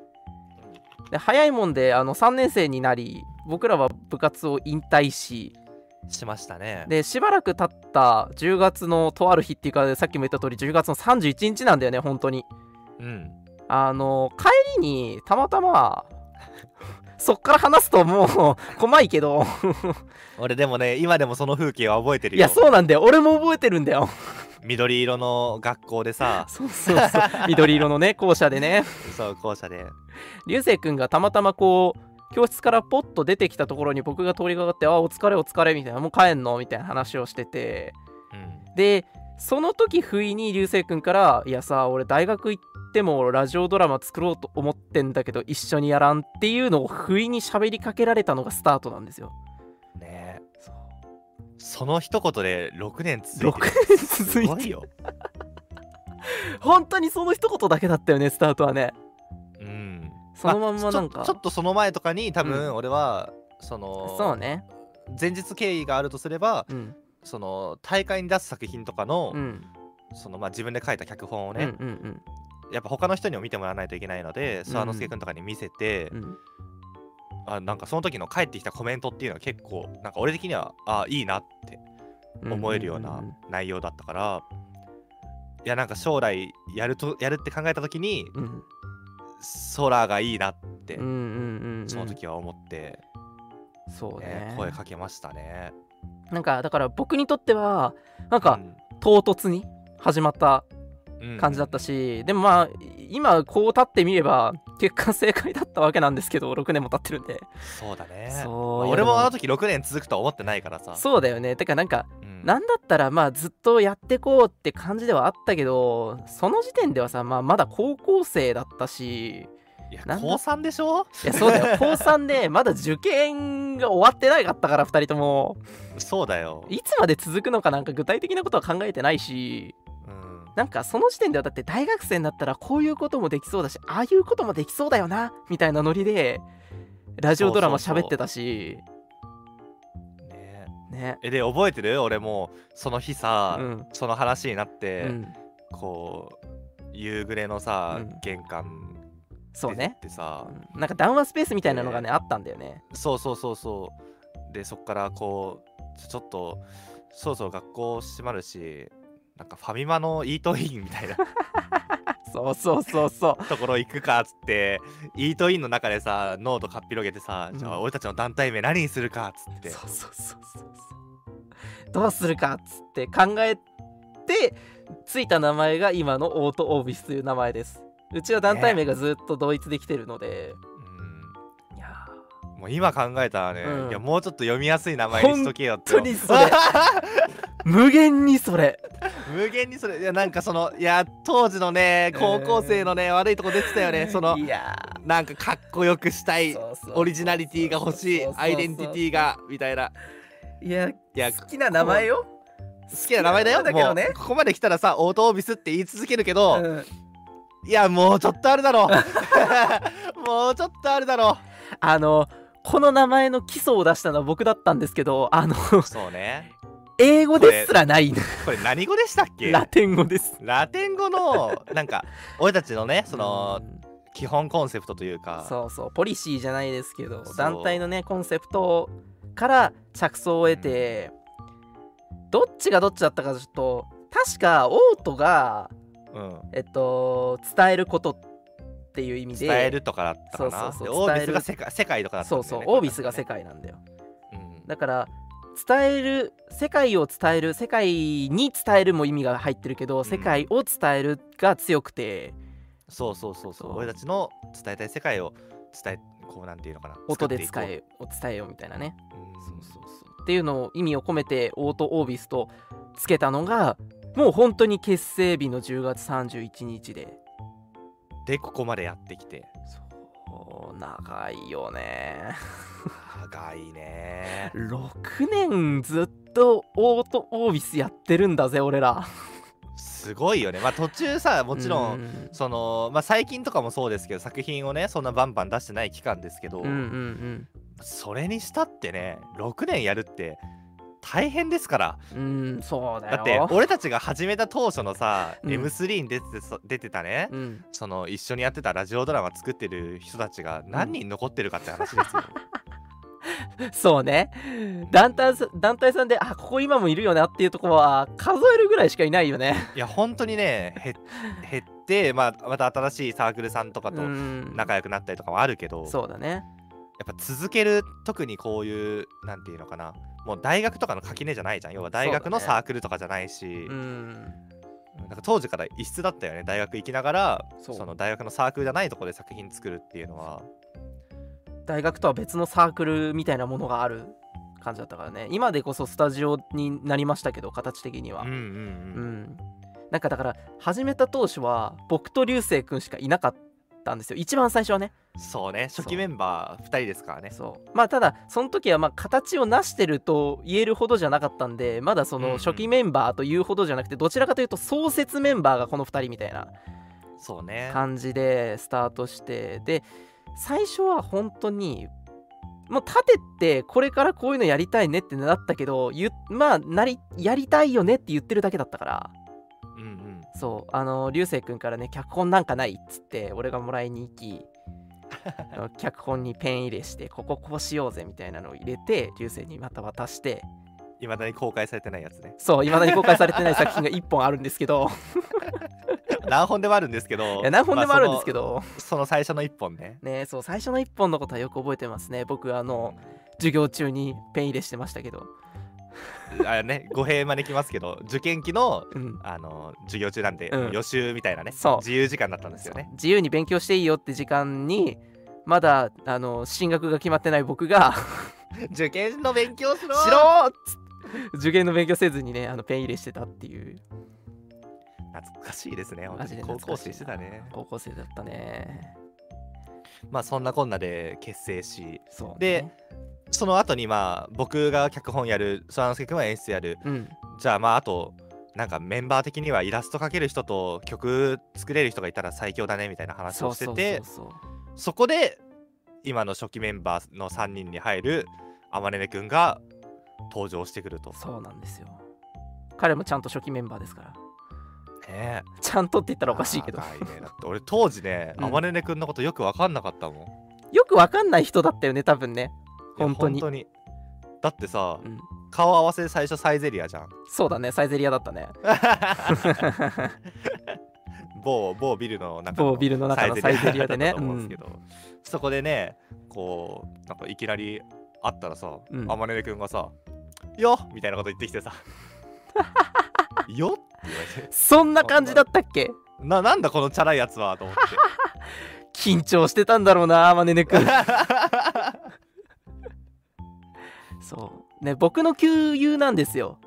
で早いもんであの3年生になり僕らは部活を引退ししましたね。でしばらく経った10月のとある日っていうかさっきも言った通り10月の31日なんだよね本当に。うん。あの帰りにたまたま そっから話すともう怖いけど。俺でもね今でもその風景は覚えてるいよやそうなんだよ。俺も覚えてるんだよ緑色の学校でさ。そうそうそう。緑色のね校舎でね。そう校舎で。流星くんがたまたまこう教室からポッと出てきたところに僕が通りかかって「あお疲れお疲れ」みたいな「もう帰んの?」みたいな話をしてて。うん。でその時不意に流星くんから「いやさ俺大学行ってもラジオドラマ作ろうと思ってんだけど一緒にやらん」っていうのを不意に喋りかけられたのがスタートなんですよ。ねその一言で6年続いて6る年続いてすごいよ。本当にその一言だけだったよねスタートはね。うん。そのまんまなんか。あちょっとその前とかに多うん。分俺は、そのそうね。前日経緯があるとすればうん。その大会に出す作品とかの,、うん。そのまあ、自分で書いた脚本をうんね、うん。やっぱ他の人にも見てもらわないといけないので諏訪之助君とかに見せて、うんうんあなんかその時の返ってきたコメントっていうのは結構なんか俺的にはあいいなってうん思えるような内容だったから、いやなんか将来やるとやるって考えた時にうん空がいいなって、うん。うんうんうんその時は思って、そうね。ね声かけましたね。なんかだから僕にとってはなんかうん。唐突に始まったうん感じだったし、でもまあ今こう立ってみれば結果正解だったわけなんですけど6年も経ってるんで。そうだね。そう俺もあの時6年続くとは思ってないからさ。そうだよね。てかなんかうん。なんだったらまあずっとやってこうって感じではあったけどその時点ではさ、まあ、まだ高校生だったしいや高3でしょ？いやそうだよ。高3でまだ受験が終わってないかったから2人とも。そうだよ、いつまで続くのかなんか具体的なことは考えてないし。うん、なんかその時点ではだって大学生になったらこういうこともできそうだしああいうこともできそうだよなみたいなノリでラジオドラマ喋ってたし。ね。ね。えで覚えてる？俺もその日さ、うん。その話になっうて、ん。こう夕暮れのさ、うん。玄関そうね。ってさ、うん。なんか談話スペースみたいなのがねあったんだよね。そうそうそうそう。でそっからこうちょちょっとそろそろ学校閉まるしなんかファミマのイートインみたいな。そうそうそうそう。ところ行くかっつってイートインの中でさノートかっぴろげてさ、うん。じゃあ俺たちの団体名何にするかっつって。そうそうそうそうどうするかっつって考えてついた名前が今のオートオービスという名前です。うちは団体名がずっと同一できてるので、いやうんもう今考えたらね、うん。いやもうちょっと読みやすい名前にしとけよって本当にそれ。ー 無限にそれ。無限にそれ。いやなんかそのいや当時のね高校生のね、悪いとこ出てたよね。そのいや。なんかかっこよくしたいオリジナリティが欲しいアイデンティティがみたいな。いやや好きな名前よ、好きな名前だよ。だけどね。ここまで来たらさオートオービスって言い続けるけど、うん。いやもうちょっとあるだろう。もうちょっとあるだろあのこの名前の基礎を出したのは僕だったんですけどあのうそうね。英語ですらない。これ何語でしたっけ？ラテン語です。ラテン語のなんか俺たちのねそのうん基本コンセプトというか。そうそう。ポリシーじゃないですけど団体のねコンセプトから着想を得て、どっちがどっちだったかちょっと確かオートがうん。えっと伝えることっていう意味で伝えるとかだったかな。そうそうそうでオービスが世界世界とかだったそうんだよねそうオービスが世界、界なんだよ。うん。だから伝える世界を伝える世界に伝えるも意味が入ってるけど、ん。世界を伝えるが強くて。そうそうそうそう。そう。俺たちの伝えたい世界を伝えこうなんていうのかな。音で作ってい伝えを伝えようみたいなね。こうそうそうそう。っていうのを意味を込めてオートオービスとつけたのがもう本当に結成日の10月31日で。うんでここまでやってきて。そう長いよね。長いね。6年ずっとオートオービスやってるんだぜ俺ら。すごいよね。まあ途中さもちろん、ん。そのまあ最近とかもそうですけど作品をねそんなバンバン出してない期間ですけど、うんうんうん。それにしたってね6年やるって大変ですから。うんそうだよ。だって俺たちが始めた当初のさ、うん。M3 に出てそ出てたね、うん。その一緒にやってたラジオドラマ作ってる人たちが何人残ってるかって話ですよ、そうね。団体さ団体さんであここ今もいるよなっていうところは数えるぐらいしかいないよね。いや本当にねへ減って、まあ、また新しいサークルさんとかとうん。仲良くなったりとかもあるけど、そうだねぱ続ける特にこういうなんていうのかな。もう大学とかの垣根じゃないじゃん。要は大学のサークルとかじゃないし、うん。なんか当時から異質だったよね。大学行きながらその大学のサークルじゃないところで作品作るっていうのは。大学とは別のサークルみたいなものがある感じだったからね。今でこそスタジオになりましたけど形的には。うんうんううん。んなんかだから始めた当初は僕と流星くんしかいなかったんですよ。一番最初はね。そうね。初期メンバー2人ですからね。そう。まあただその時はまあ形を成してると言えるほどじゃなかったんでまだその初期メンバーというほどじゃなくてどちらかというと創設メンバーがこの2人みたいなそうね。感じでスタートしてで最初は本当にもう立ててこれからこういうのやりたいねってなったけどゆまあなりやりたいよねって言ってるだけだったからそうあの流星くんからね脚本なんかないっつって俺がもらいに行き 脚本にペン入れしてこここうしようぜみたいなのを入れて流星にまた渡して。いまだに公開されてないやつね。そういまだに公開されてない作品が1本あるんですけど。何本でもあるんですけどいや何本でもあるんですけど、ど、まあそのその最初の1本ね。ねそう最初の1本のことはよく覚えてますね。僕あの授業中にペン入れしてましたけどあれね語弊招きますけど受験期のうん。あの授業中なんで、うん。予習みたいなねそう。自由時間だったんですよね。自由に勉強していいよって時間にまだあの進学が決まってない僕が 受験の勉強しろ! しろ!ーっ受験の勉強せずにねあのペン入れしてたっていう。懐かしいですね高校生してたね。高校生だったね。まあそんなこんなで結成しそうね。でその後にまあ僕が脚本やるそらのすは演出やる。うん。じゃあまああとなんかメンバー的にはイラスト描ける人と曲作れる人がいたら最強だねみたいな話をしててそこで今の初期メンバーの3人に入るあまねねくんが登場してくると。そうなんですよ。彼もちゃんと初期メンバーですから。ね。ちゃんとって言ったらおかしいけど。ね。だって俺当時ねうん。あまねねくんのことよく分かんなかったもん。いよくわかんない人だったよね多分ね。や本当に。本当に。だってさ、うん。顔合わせ最初サイゼリアじゃん。そうだねサイゼリアだったね。某某ビルの中の某ビルの中のサイゼリアでね。うんそこでねこうなんかいきなり会ったらさ、うん。あまねねくんがさ「よっ!」みたいなこと言ってきてさ「よっ!」って言われて。そんな感じだったっけ？ななんだこのチャラいやつはと思って。緊張してたんだろうなマネネ君ね僕の旧友なんですよ。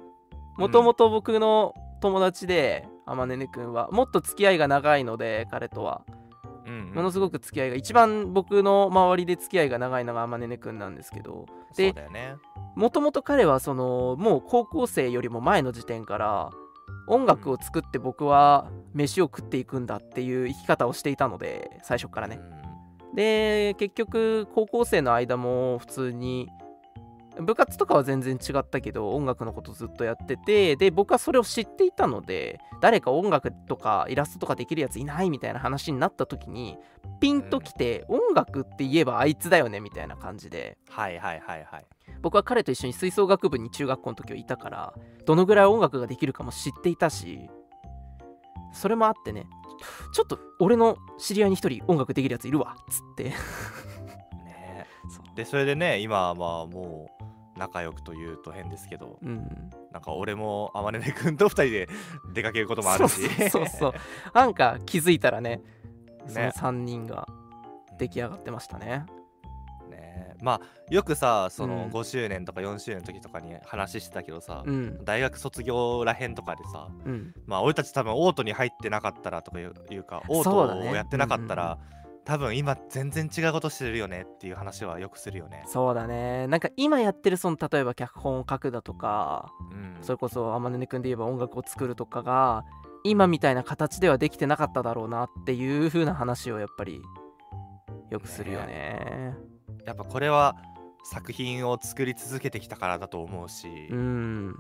もともと僕の友達で、あまねねくんは。もっと付き合いが長いので彼とは。うんうん。ものすごく付き合いが一番僕の周りで付き合いが長いのがあまねねくんなんですけど。でそうだよね。もともと彼はそのもう高校生よりも前の時点から音楽を作って僕は飯を食っていくんだっていう生き方をしていたので最初からね。で結局高校生の間も普通に部活とかは全然違ったけど音楽のことずっとやっててで僕はそれを知っていたので誰か音楽とかイラストとかできるやついないみたいな話になった時にピンときて、音楽って言えばあいつだよねみたいな感じで。はいはいはいはい。僕は彼と一緒に吹奏楽部に中学校の時はいたからどのぐらい音楽ができるかも知っていたしそれもあってねちょっと俺の知り合いに一人音楽できるやついるわっつって。ね。でそれでね今はまあもう仲良くというと変ですけどうん。なんか俺もあまねねくんと2人で出かけることもあるし。そうそうそうなんか気づいたらねそのね。3人が出来上がってましたね。ね。まあよくさそのうん。5周年とか4周年の時とかに話してたけどさ、うん。大学卒業らへんとかでさうん。まあ俺たち多分オートに入ってなかったらとかいうかオートをやってなかったら、多分今全然違うことしてるよねっていう話はよくするよね。そうだね。なんか今やってるその例えば脚本を書くだとかうん、それこそ天音くんで言えば音楽を作るとかが今みたいな形ではできてなかっただろうなっていう風な話をやっぱりよくするよね。やっぱこれは作品を作り続けてきたからだと思うし、うん。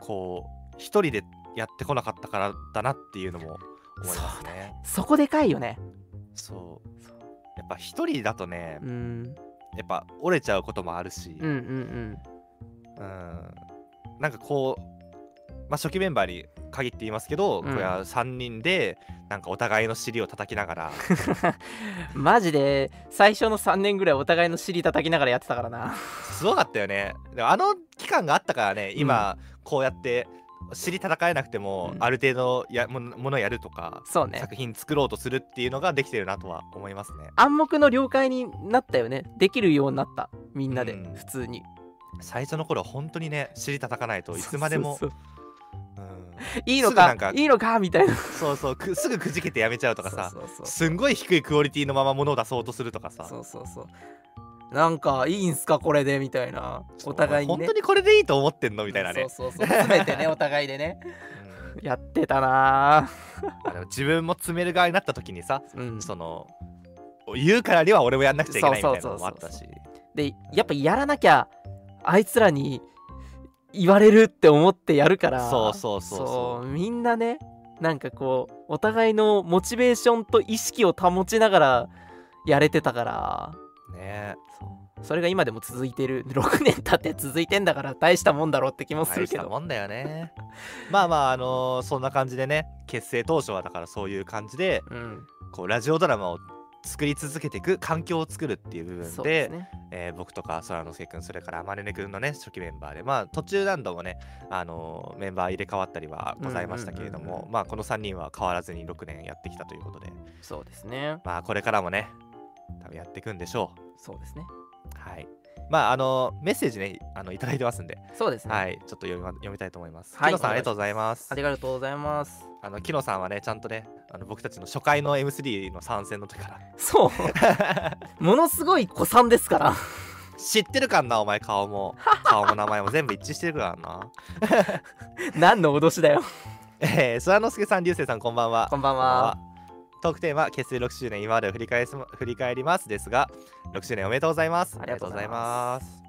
こう一人でやってこなかったからだなっていうのも思いますね。そこでかいよねそう。やっぱ一人だとねうん。やっぱ折れちゃうこともあるし、うんうんうん。うん。なんかこう、まあ、初期メンバーに限って言いますけど、うん。これは3人でなんかお互いの尻を叩きながら。マジで最初の3年ぐらいお互いの尻叩きながらやってたからな。すごかったよね。でもあの期間があったからね今こうやって尻叩えなくても、うん。ある程度やもものやるとか、そうね。作品作ろうとするっていうのができてるなとは思いますね。暗黙の了解になったよね。できるようになった。みんなで。うん。普通に。最初の頃は本当にね尻叩かないといつまでも。いいのか？すぐなんかいいのか？みたいな。そうそう。くすぐくじけてやめちゃうとかさ。すんごい低いクオリティのまま物を出そうとするとかさ。そうそうそうなんかいいんすかこれでみたいな。お互いにね。本当にこれでいいと思ってんのみたいなね。そうそうそう詰めてね お互いでね。うん。やってたな。自分も詰める側になった時にさうん。その言うからには俺もやんなくちゃいけないみたいなのもあったし。でやっぱやらなきゃあいつらに言われるって思ってやるから。そうそうそう。そうみんなねなんかこうお互いのモチベーションと意識を保ちながらやれてたからね。そう。それが今でも続いてる。6年経って続いてんだから大したもんだろうって気もす大るけど。したもんだよね。まあまああのーそんな感じでね結成当初はだからそういう感じでうん。こうラジオドラマを作り続けていく環境を作るっていう部分でね。えー僕とか空之介くんそれからまねねくんのね初期メンバーでまあ途中何度もね、あのーメンバー入れ替わったりはございましたけれども、まあこの3人は変わらずに6年やってきたということで。そうですね。まあこれからもね多分やっていくんでしょそうですね。うはい。まああのーメッセージねあのいただいてますんで、そうですね、はい。ちょっと読み,、ま、読みたいと思います、はい。木野さんありがとうございます。ありがとうございます。あの木野さんはねちゃんとねあの僕たちの初回の M3 の参戦の時から。そう。ものすごい古参ですから。知ってるかんなお前顔も。顔も名前も全部一致してるからな。何の脅しだよ。えー、空之介さん、流星さん、こんばんは。こんばんは。トークテーマ、結成6周年、今までを振り返す振り返りますですが、6周年おめでとうございます。ありがとうございます。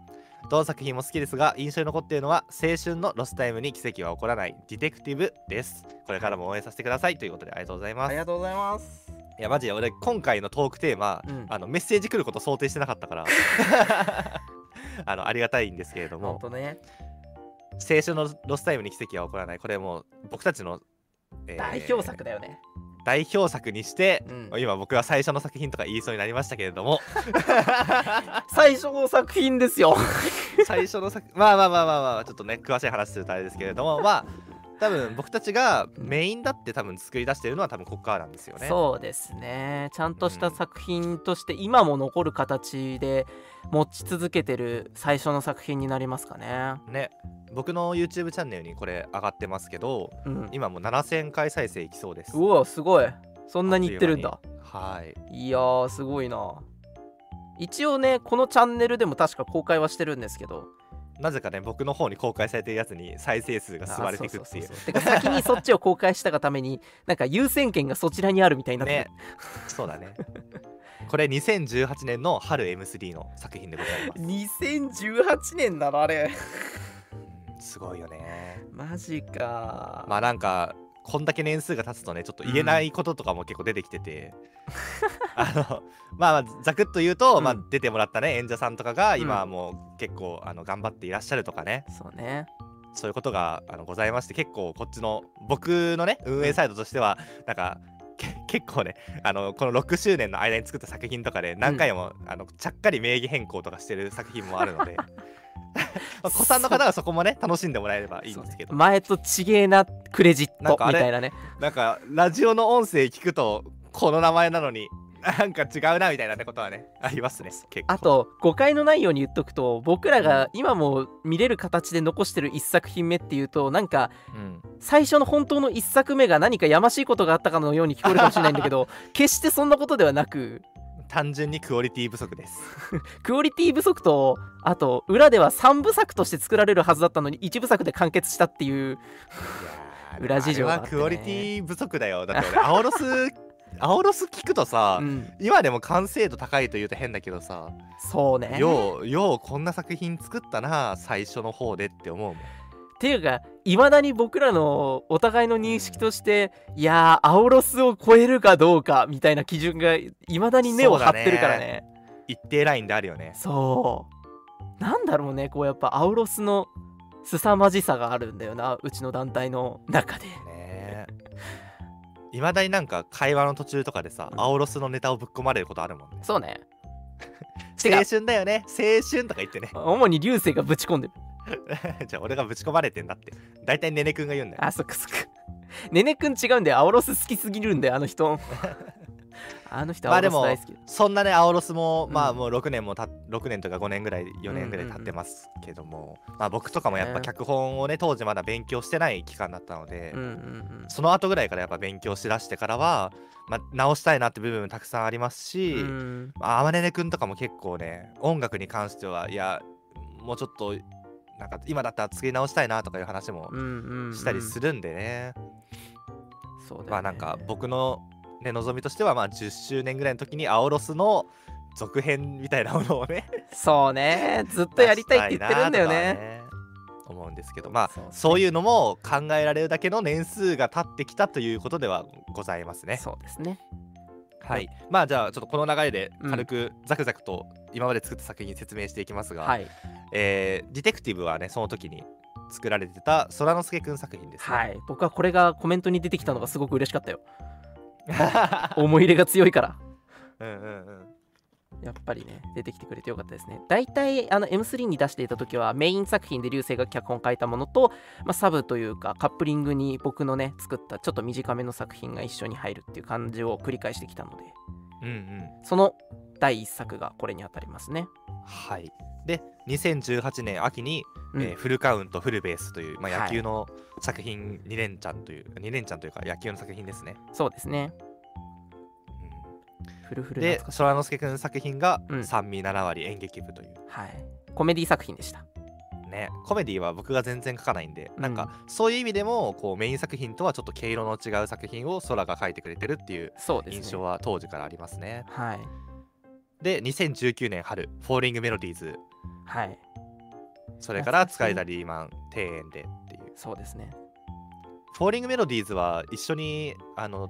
どの作品も好きですが、印象に残っているのは、青春のロスタイムに奇跡は起こらないディテクティブです。これからも応援させてください。ということで、ありがとうございます。いありがとうございます。や、マジで俺、今回のトークテーマ、うん。あのメッセージ来ること想定してなかったから、あのありがたいんですけれども、ほんとね。青春のロスタイムに奇跡は起こらない、これもう僕たちの、えー代表作だよね、代表作にして、うん。今僕は最初の作品とか言いそうになりましたけれども。最初の作品ですよ。最初の作まあまあまあまあまあちょっとね詳しい話するとあれですけれどもまあ多分僕たちがメインだって多分作り出してるのは多分ここからなんですよね。そうですね。ちゃんとした作品として今も残る形で持ち続けてる最初の作品になりますかね。ね。僕の YouTube チャンネルにこれ上がってますけどうん。今もう7000回再生いきそうです。うわすごい。そんなにいってるんだ。はい。いやーすごいな。一応ねこのチャンネルでも確か公開はしてるんですけどなぜかね僕の方に公開されてるやつに再生数が吸われていくっていうてか先にそっちを公開したがために なんか優先権がそちらにあるみたいになってねそうだね。これ2018年の春 M3 の作品でございます。る2018年だなあれうんすごいよね。マジかまあなんかこんだけ年数が経つとねちょっと言えないこととかも結構出てきてて、あのまあまあざくっと言うと、うん。まあ、出てもらったね演者さんとかがうん。今はもう結構あの頑張っていらっしゃるとかね。そうね。そういうことがあのございまして結構こっちの僕のね運営サイドとしてはなんかけ結構ねあのこの6周年の間に作った作品とかで何回も、あのちゃっかり名義変更とかしてる作品もあるので まあ子さんの方はそこもね楽しんでもらえればいいんですけど、前とちげえなクレジットみたいなね。なんかラジオの音声聞くとこの名前なのになんか違うなみたいなねことはねありますね。結構。あと誤解のないように言っとくと僕らが今も見れる形で残してる1作品目っていうとなんかうん。最初の本当の1作目が何かやましいことがあったかのように聞こえるかもしれないんだけど 決してそんなことではなく単純にクオリティ不足です。クオリティ不足とあと裏では3部作として作られるはずだったのに1部作で完結したっていう裏事情がね。クオリティ不足だよ。だって俺アオロス アオロス聞くとさ、うん。今でも完成度高いと言うと変だけどさ、そうね。ようようこんな作品作ったな最初の方でって思うもん。っていうかいまだに僕らのお互いの認識として、いやーアオロスを超えるかどうかみたいな基準がいまだに根を張ってるからね。一定ラインであるよね。そう。なんだろうねこうやっぱアウロスの凄まじさがあるんだよなうちの団体の中で。ねいまだになんか会話の途中とかでさ、うん。アオロスのネタをぶっ込まれることあるもんね。そうね。青春だよね。青春とか言ってね。主に流星がぶち込んでる じゃあ俺がぶち込まれてんだって。大体ねねくんが言うんだよ。あそっかそっか。ねねくん違うんだよ。アオロス好きすぎるんだよあの人。あの人アオまあでもロス大好き、そんなねアオロスも、うん。まあもう6年もた6年とか5年ぐらい4年ぐらい経ってますけども、まあ僕とかもやっぱね。脚本をね当時まだ勉強してない期間だったので、うんうんうん。その後ぐらいからやっぱ勉強しだしてからは、まあ、直したいなって部分もたくさんありますし、うん。まあ、あまねねくんとかも結構ね音楽に関してはいやもうちょっとなんか今だったら作り直したいなとかいう話もしたりするんでね、そうだよね。まあなんか僕のね望みとしてはまあ10周年ぐらいの時にアオロスの続編みたいなものをね。そうね。ずっとやりたいって言ってるんだよね。とか思うんですけど。まあそうそう,、ねいうのも考えられるだけの年数が経ってきたということではございますね。そうですねはい、まあじゃあちょっとこの流れでうん。軽くザクザクと今まで作った作品説明していきますが、はい。えーディテクティブはねその時に作られてた空之助くん作品ですね。はい。僕はこれがコメントに出てきたのがすごく嬉しかったよ。思い入れが強いから。うんうんうんやっぱりね出てきてくれてよかったですね。大体あの M3 に出していた時はメイン作品で流星が脚本書いたものと、まあ、サブというかカップリングに僕のね作ったちょっと短めの作品が一緒に入るっていう感じを繰り返してきたので。うんうん。その第一作がこれにあたりますね、はい。で2018年秋に、うん。えーフルカウントフルベースという、まあ、はい。野球の作品2連チャンという、2連チャンというか野球の作品ですね。そうですね。うんフルフルで空之助くん作品がうん。三味7割演劇部という。はい。コメディ作品でした。ね。コメディは僕が全然書かないんで、うん。なんかそういう意味でもこうメイン作品とはちょっと毛色の違う作品を空が書いてくれてるっていう印象は当時からありますね。はい。で2019年春「フォーリングメロディーズ。はい」それから「懐かしい。使いだリーマン庭園で」っていう。そうですね。フォーリングメロディーズは一緒にあの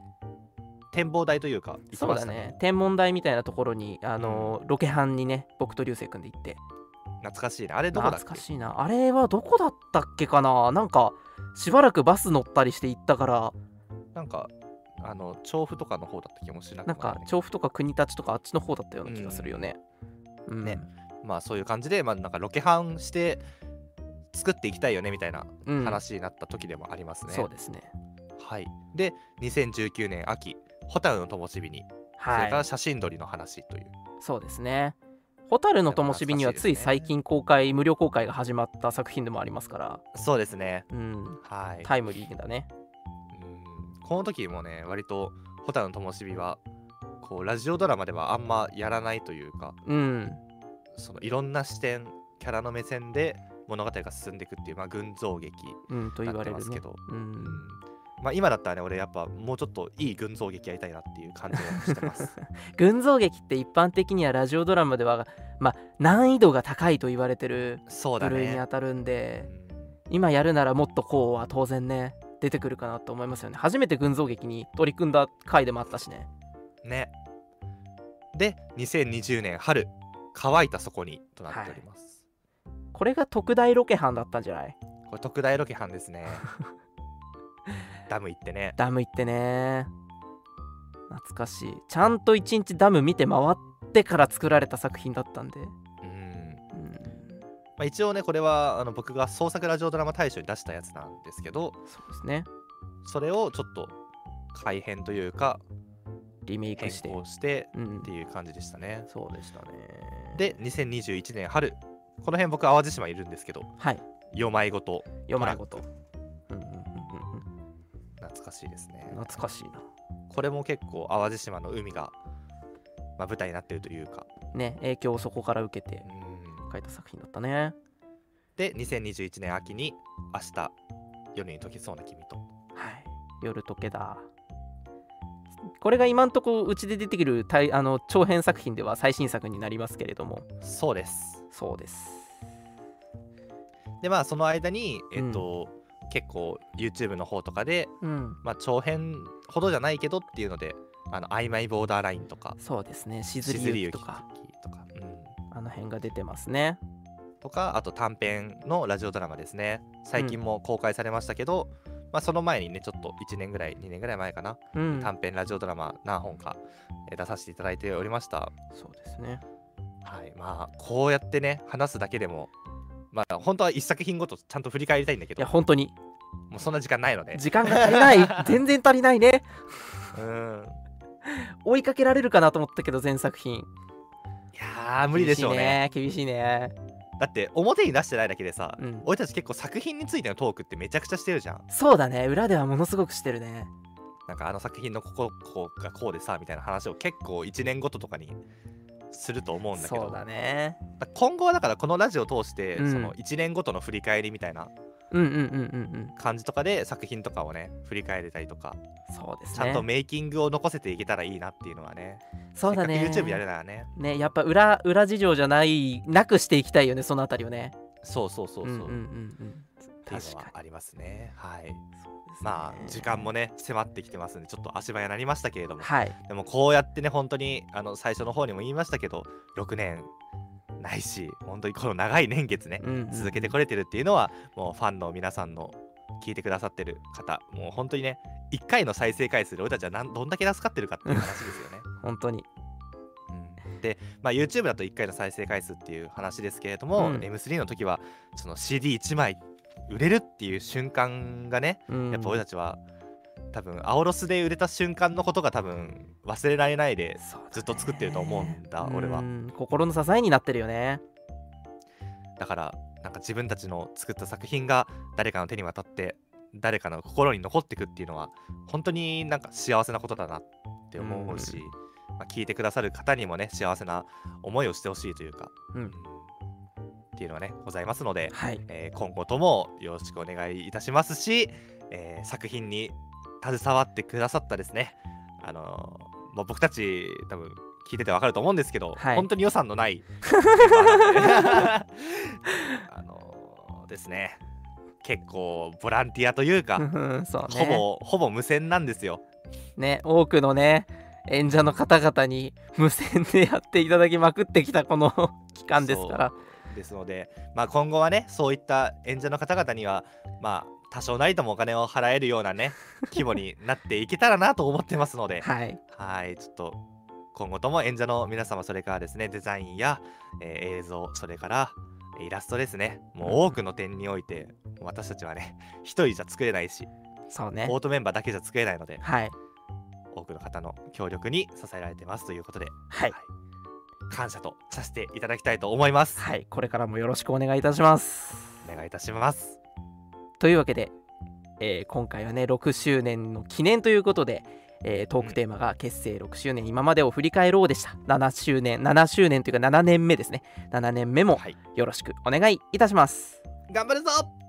展望台というか行きそうだね。天文台みたいなところにあのーロケハンにね僕と流星君で行って。懐かしいねあれどこだっけ？懐かしいな。あれはどこだったっけかな？なんかしばらくバス乗ったりして行ったから。なんかあの調布とかの方だった気もしなくなんもないね。か調布とか国立とかあっちの方だったような気がするよね、うん。ね。まあそういう感じで、まあ、なんかロケハンして作っていきたいよねみたいなうん。話になった時でもありますね。そうですね。はい、で2019年秋「ホタルの灯火に」それからはい写真撮りの話という、そうですね。蛍の灯火にはつい最近公開、無料公開が始まった作品でもありますから、そうですね。うん、はい、タイムリーだね。うん。この時もね割と「ホタルの灯火は」こうラジオドラマではあんまやらないというかうん。そのいろんな視点キャラの目線で物語が進んでいくっていう、まあ、群像劇うんとになっ言われるね。てますけど、うん。うんまあ、今だったらね俺やっぱもうちょっといい群像劇やりたいなっていう感じをしてます。群像劇って一般的にはラジオドラマでは、まあ、難易度が高いと言われてる部類にね当たるんで、うん。今やるならもっとこうは当然ね出てくるかなと思いますよね。初めて群像劇に取り組んだ回でもあったしね。ね。で2020年春乾いたそこにとなっております、これが特大ロケ班だったんじゃない？これ特大ロケ班ですね ダム行ってね。ダム行ってね。懐かしい。ちゃんと一日ダム見て回ってから作られた作品だったんで、うん、うん、まあ、一応ねこれはあの僕が創作ラジオドラマ大賞に出したやつなんですけどそうですね。それをちょっと改編というかリメイク変して。更してうん。っていう感じでしたね。そうでしたね。で2021年春。この辺僕淡路島いるんですけどはい。夜舞ごと。読まないことしいですね。懐かしいな。これも結構淡路島の海が、まあ、舞台になってるというか。ね影響をそこから受けてうん。書いた作品だったね。で2021年秋に「明日夜に溶けそうな君と。はい。夜溶けだ。これが今んとこうちで出てくる大あの長編作品では最新作になりますけれども」そうです。そうです。でまあその間にえっと、結構 YouTube の方とかで、うん。まあ、長編ほどじゃないけどっていうので「あの曖昧ボーダーライン」とかそうですね。し「ずりゆきとか。とか。の辺が出てますね。とかあと短編のラジオドラマですね。最近も公開されましたけど、まあ、その前にねちょっと1年ぐらい2年ぐらい前かな、うん。短編ラジオドラマ何本かえー出させていただいておりました。そうですね。はい。まあこうやってね話すだけでもまあ本当は一作品ごとちゃんと振り返りたいんだけいやど本当に。もうそんな時間ないので。時間が足りない。全然足りないね。うん。追いかけられるかなと思ったけど全作品。いやー無理でしょうね。厳しいねだって表に出してないだけでさ、厳しいね俺たち結構作品についてのトークってめちゃくちゃしてるじゃん。うんそうだね。裏ではものすごくしてるね。なんかあの作品のこここうがこうでさみたいな話を結構1年ごととかにすると思うんだけど。そうだね。だ今後はだからこのラジオを通して、うん。その1年ごとの振り返りみたいな感じとかで作品とかをね振り返れたりとか、そうですね。ちゃんとメイキングを残せていけたらいいなっていうのはねそうだね。YouTube やるならね。ねやっぱ裏裏事情じゃないなくしていきたいよねそのあたりをね。そうそうそうそう、んうんうんうんっていうのはありますね。はい。まあ時間もね迫ってきてますんでちょっと足早になりましたけれども。はい。でもこうやってね本当にあの最初の方にも言いましたけど6年ないし本当にこの長い年月ねうんうん。続けてこれてるっていうのはもうファンの皆さんの聞いてくださってる方もう本当にね1回の再生回数で俺たちはなんどんだけ助かってるかっていう話ですよね。本当に。うん。で、まあ、YouTube だと1回の再生回数っていう話ですけれども、うん。M3 の時はその CD1 枚売れるっていう瞬間がねうん。やっぱ俺たちは多分アオロスで売れた瞬間のことが多分忘れられないでずっと作ってると思うんだ俺は。うん。心の支えになってるよね。だからなんか自分たちの作った作品が誰かの手に渡って誰かの心に残ってくっていうのは本当になんか幸せなことだなって思うし、まあ、聞いてくださる方にもね幸せな思いをしてほしいというか、うんっていうのはねございますので、はい。えー今後ともよろしくお願いいたしますし、えー作品に携わってくださったですね。あのーまあ、僕たち多分聞いててわかると思うんですけど、はい。本当に予算のない あのーですね。結構ボランティアというか、うんそうほねぼほぼ無線なんですよ。ね多くのね演者の方々に無線でやっていただきまくってきたこの 期間ですからですので、まあ、今後はねそういった演者の方々にはまあ多少なりともお金を払えるようなね 規模になっていけたらなと思ってますのではい。はいちょっと今後とも演者の皆様それからですねデザインや、えー映像それからイラストですねもう多くの点において私たちはね一人じゃ作れないしそうね。オートメンバーだけじゃ作れないのではい。多くの方の協力に支えられてますということで、はい感謝とさせていただきたいと思います、はいこれからもよろしくお願いいたします。お願いいたします。というわけで、えー今回はね6周年の記念ということで、えートークテーマが結成6周年今までを振り返ろうでした。7周年7周年というか7年目ですね。7年目もはい。よろしくお願いいたします。頑張るぞ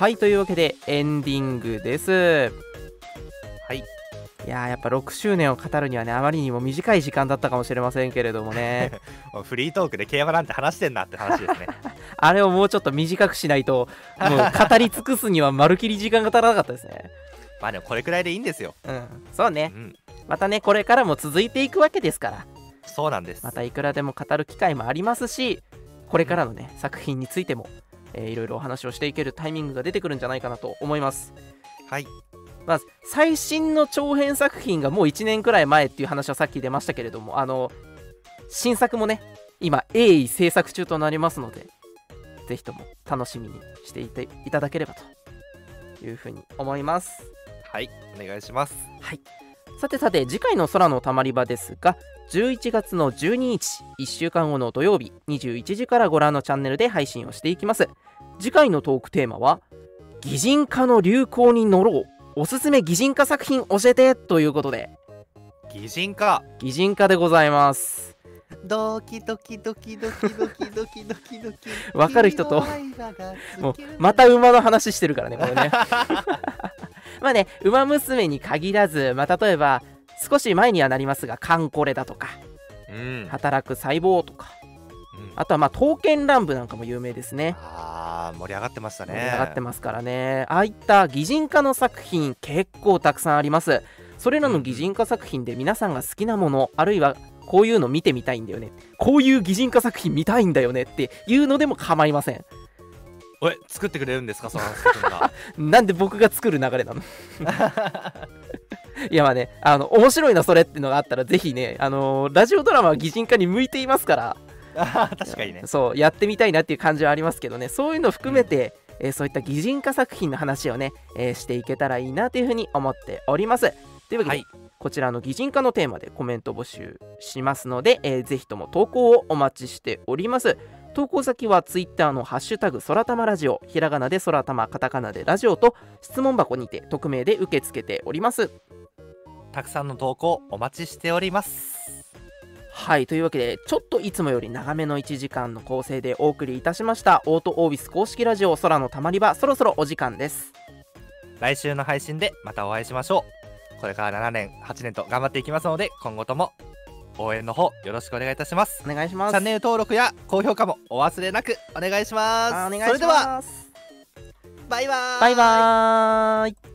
はいというわけでエンディングです。はい。いやーやっぱ6周年を語るにはねあまりにも短い時間だったかもしれませんけれどもね。フリートークで競馬なんて話してんなって話ですね。あれをもうちょっと短くしないともう語り尽くすにはまるきり時間が足らなかったですね。まあでもこれくらいでいいんですよ、うんそううねん、またねこれからも続いていくわけですから。そうなんです。またいくらでも語る機会もありますしこれからのね作品についても、えーいろいろお話をしていけるタイミングが出てくるんじゃないかなと思います。はい。まあ、最新の長編作品がもう1年くらい前っていう話はさっき出ましたけれどもあの新作もね今鋭意制作中となりますのでぜひとも楽しみにしていていただければというふうに思います。はいお願いします。さてさて次回の空のたまり場ですが11月の12日1週間後の土曜日21時からご覧のチャンネルで配信をしていきます。次回のトークテーマは擬人化の流行に乗ろう。おすすめ擬人化作品教えてということで。擬人化。擬人化でございます。ドキドキドキドキドキドキドキドキ。わかる人と。もうまた馬の話してるからねこれね。まあね「ウマ娘」に限らず、まあ、例えば少し前にはなりますが「カンコレ」だとかうん「働く細胞」とかうん。あとはまあ「刀剣乱舞」なんかも有名ですね。あー盛り上がってましたね。盛り上がってますからね。ああいった擬人化の作品結構たくさんあります。それらの擬人化作品で皆さんが好きなものあるいはこういうの見てみたいんだよね。こういう擬人化作品見たいんだよねっていうのでも構いません。おい作ってくれるんですかその作品が。なんで僕が作る流れなの？いやまあねあの面白いなそれってのがあったらぜひねあのーラジオドラマは擬人化に向いていますから。あ ー確かにね。そうやってみたいなっていう感じはありますけどね。そういうの含めて、えーそういった擬人化作品の話をね、えーしていけたらいいなというふうに思っております。というわけで、はい。こちらの擬人化のテーマでコメント募集しますので、えーぜひとも投稿をお待ちしております。投稿先はツイッターのハッシュタグそらたまラジオひらがなでそらたまカタカナでラジオと質問箱にて匿名で受け付けておりますたくさんの投稿お待ちしております。はいというわけでちょっといつもより長めの1時間の構成でお送りいたしましたオートオービス公式ラジオ空のたまり場そろそろお時間です。来週の配信でまたお会いしましょう。これから7年8年と頑張っていきますので今後とも応援の方よろしくお願いいたします。お願いします。チャンネル登録や高評価もお忘れなくお願いします。あお願いしそれではますバイバーイ。バイバーイ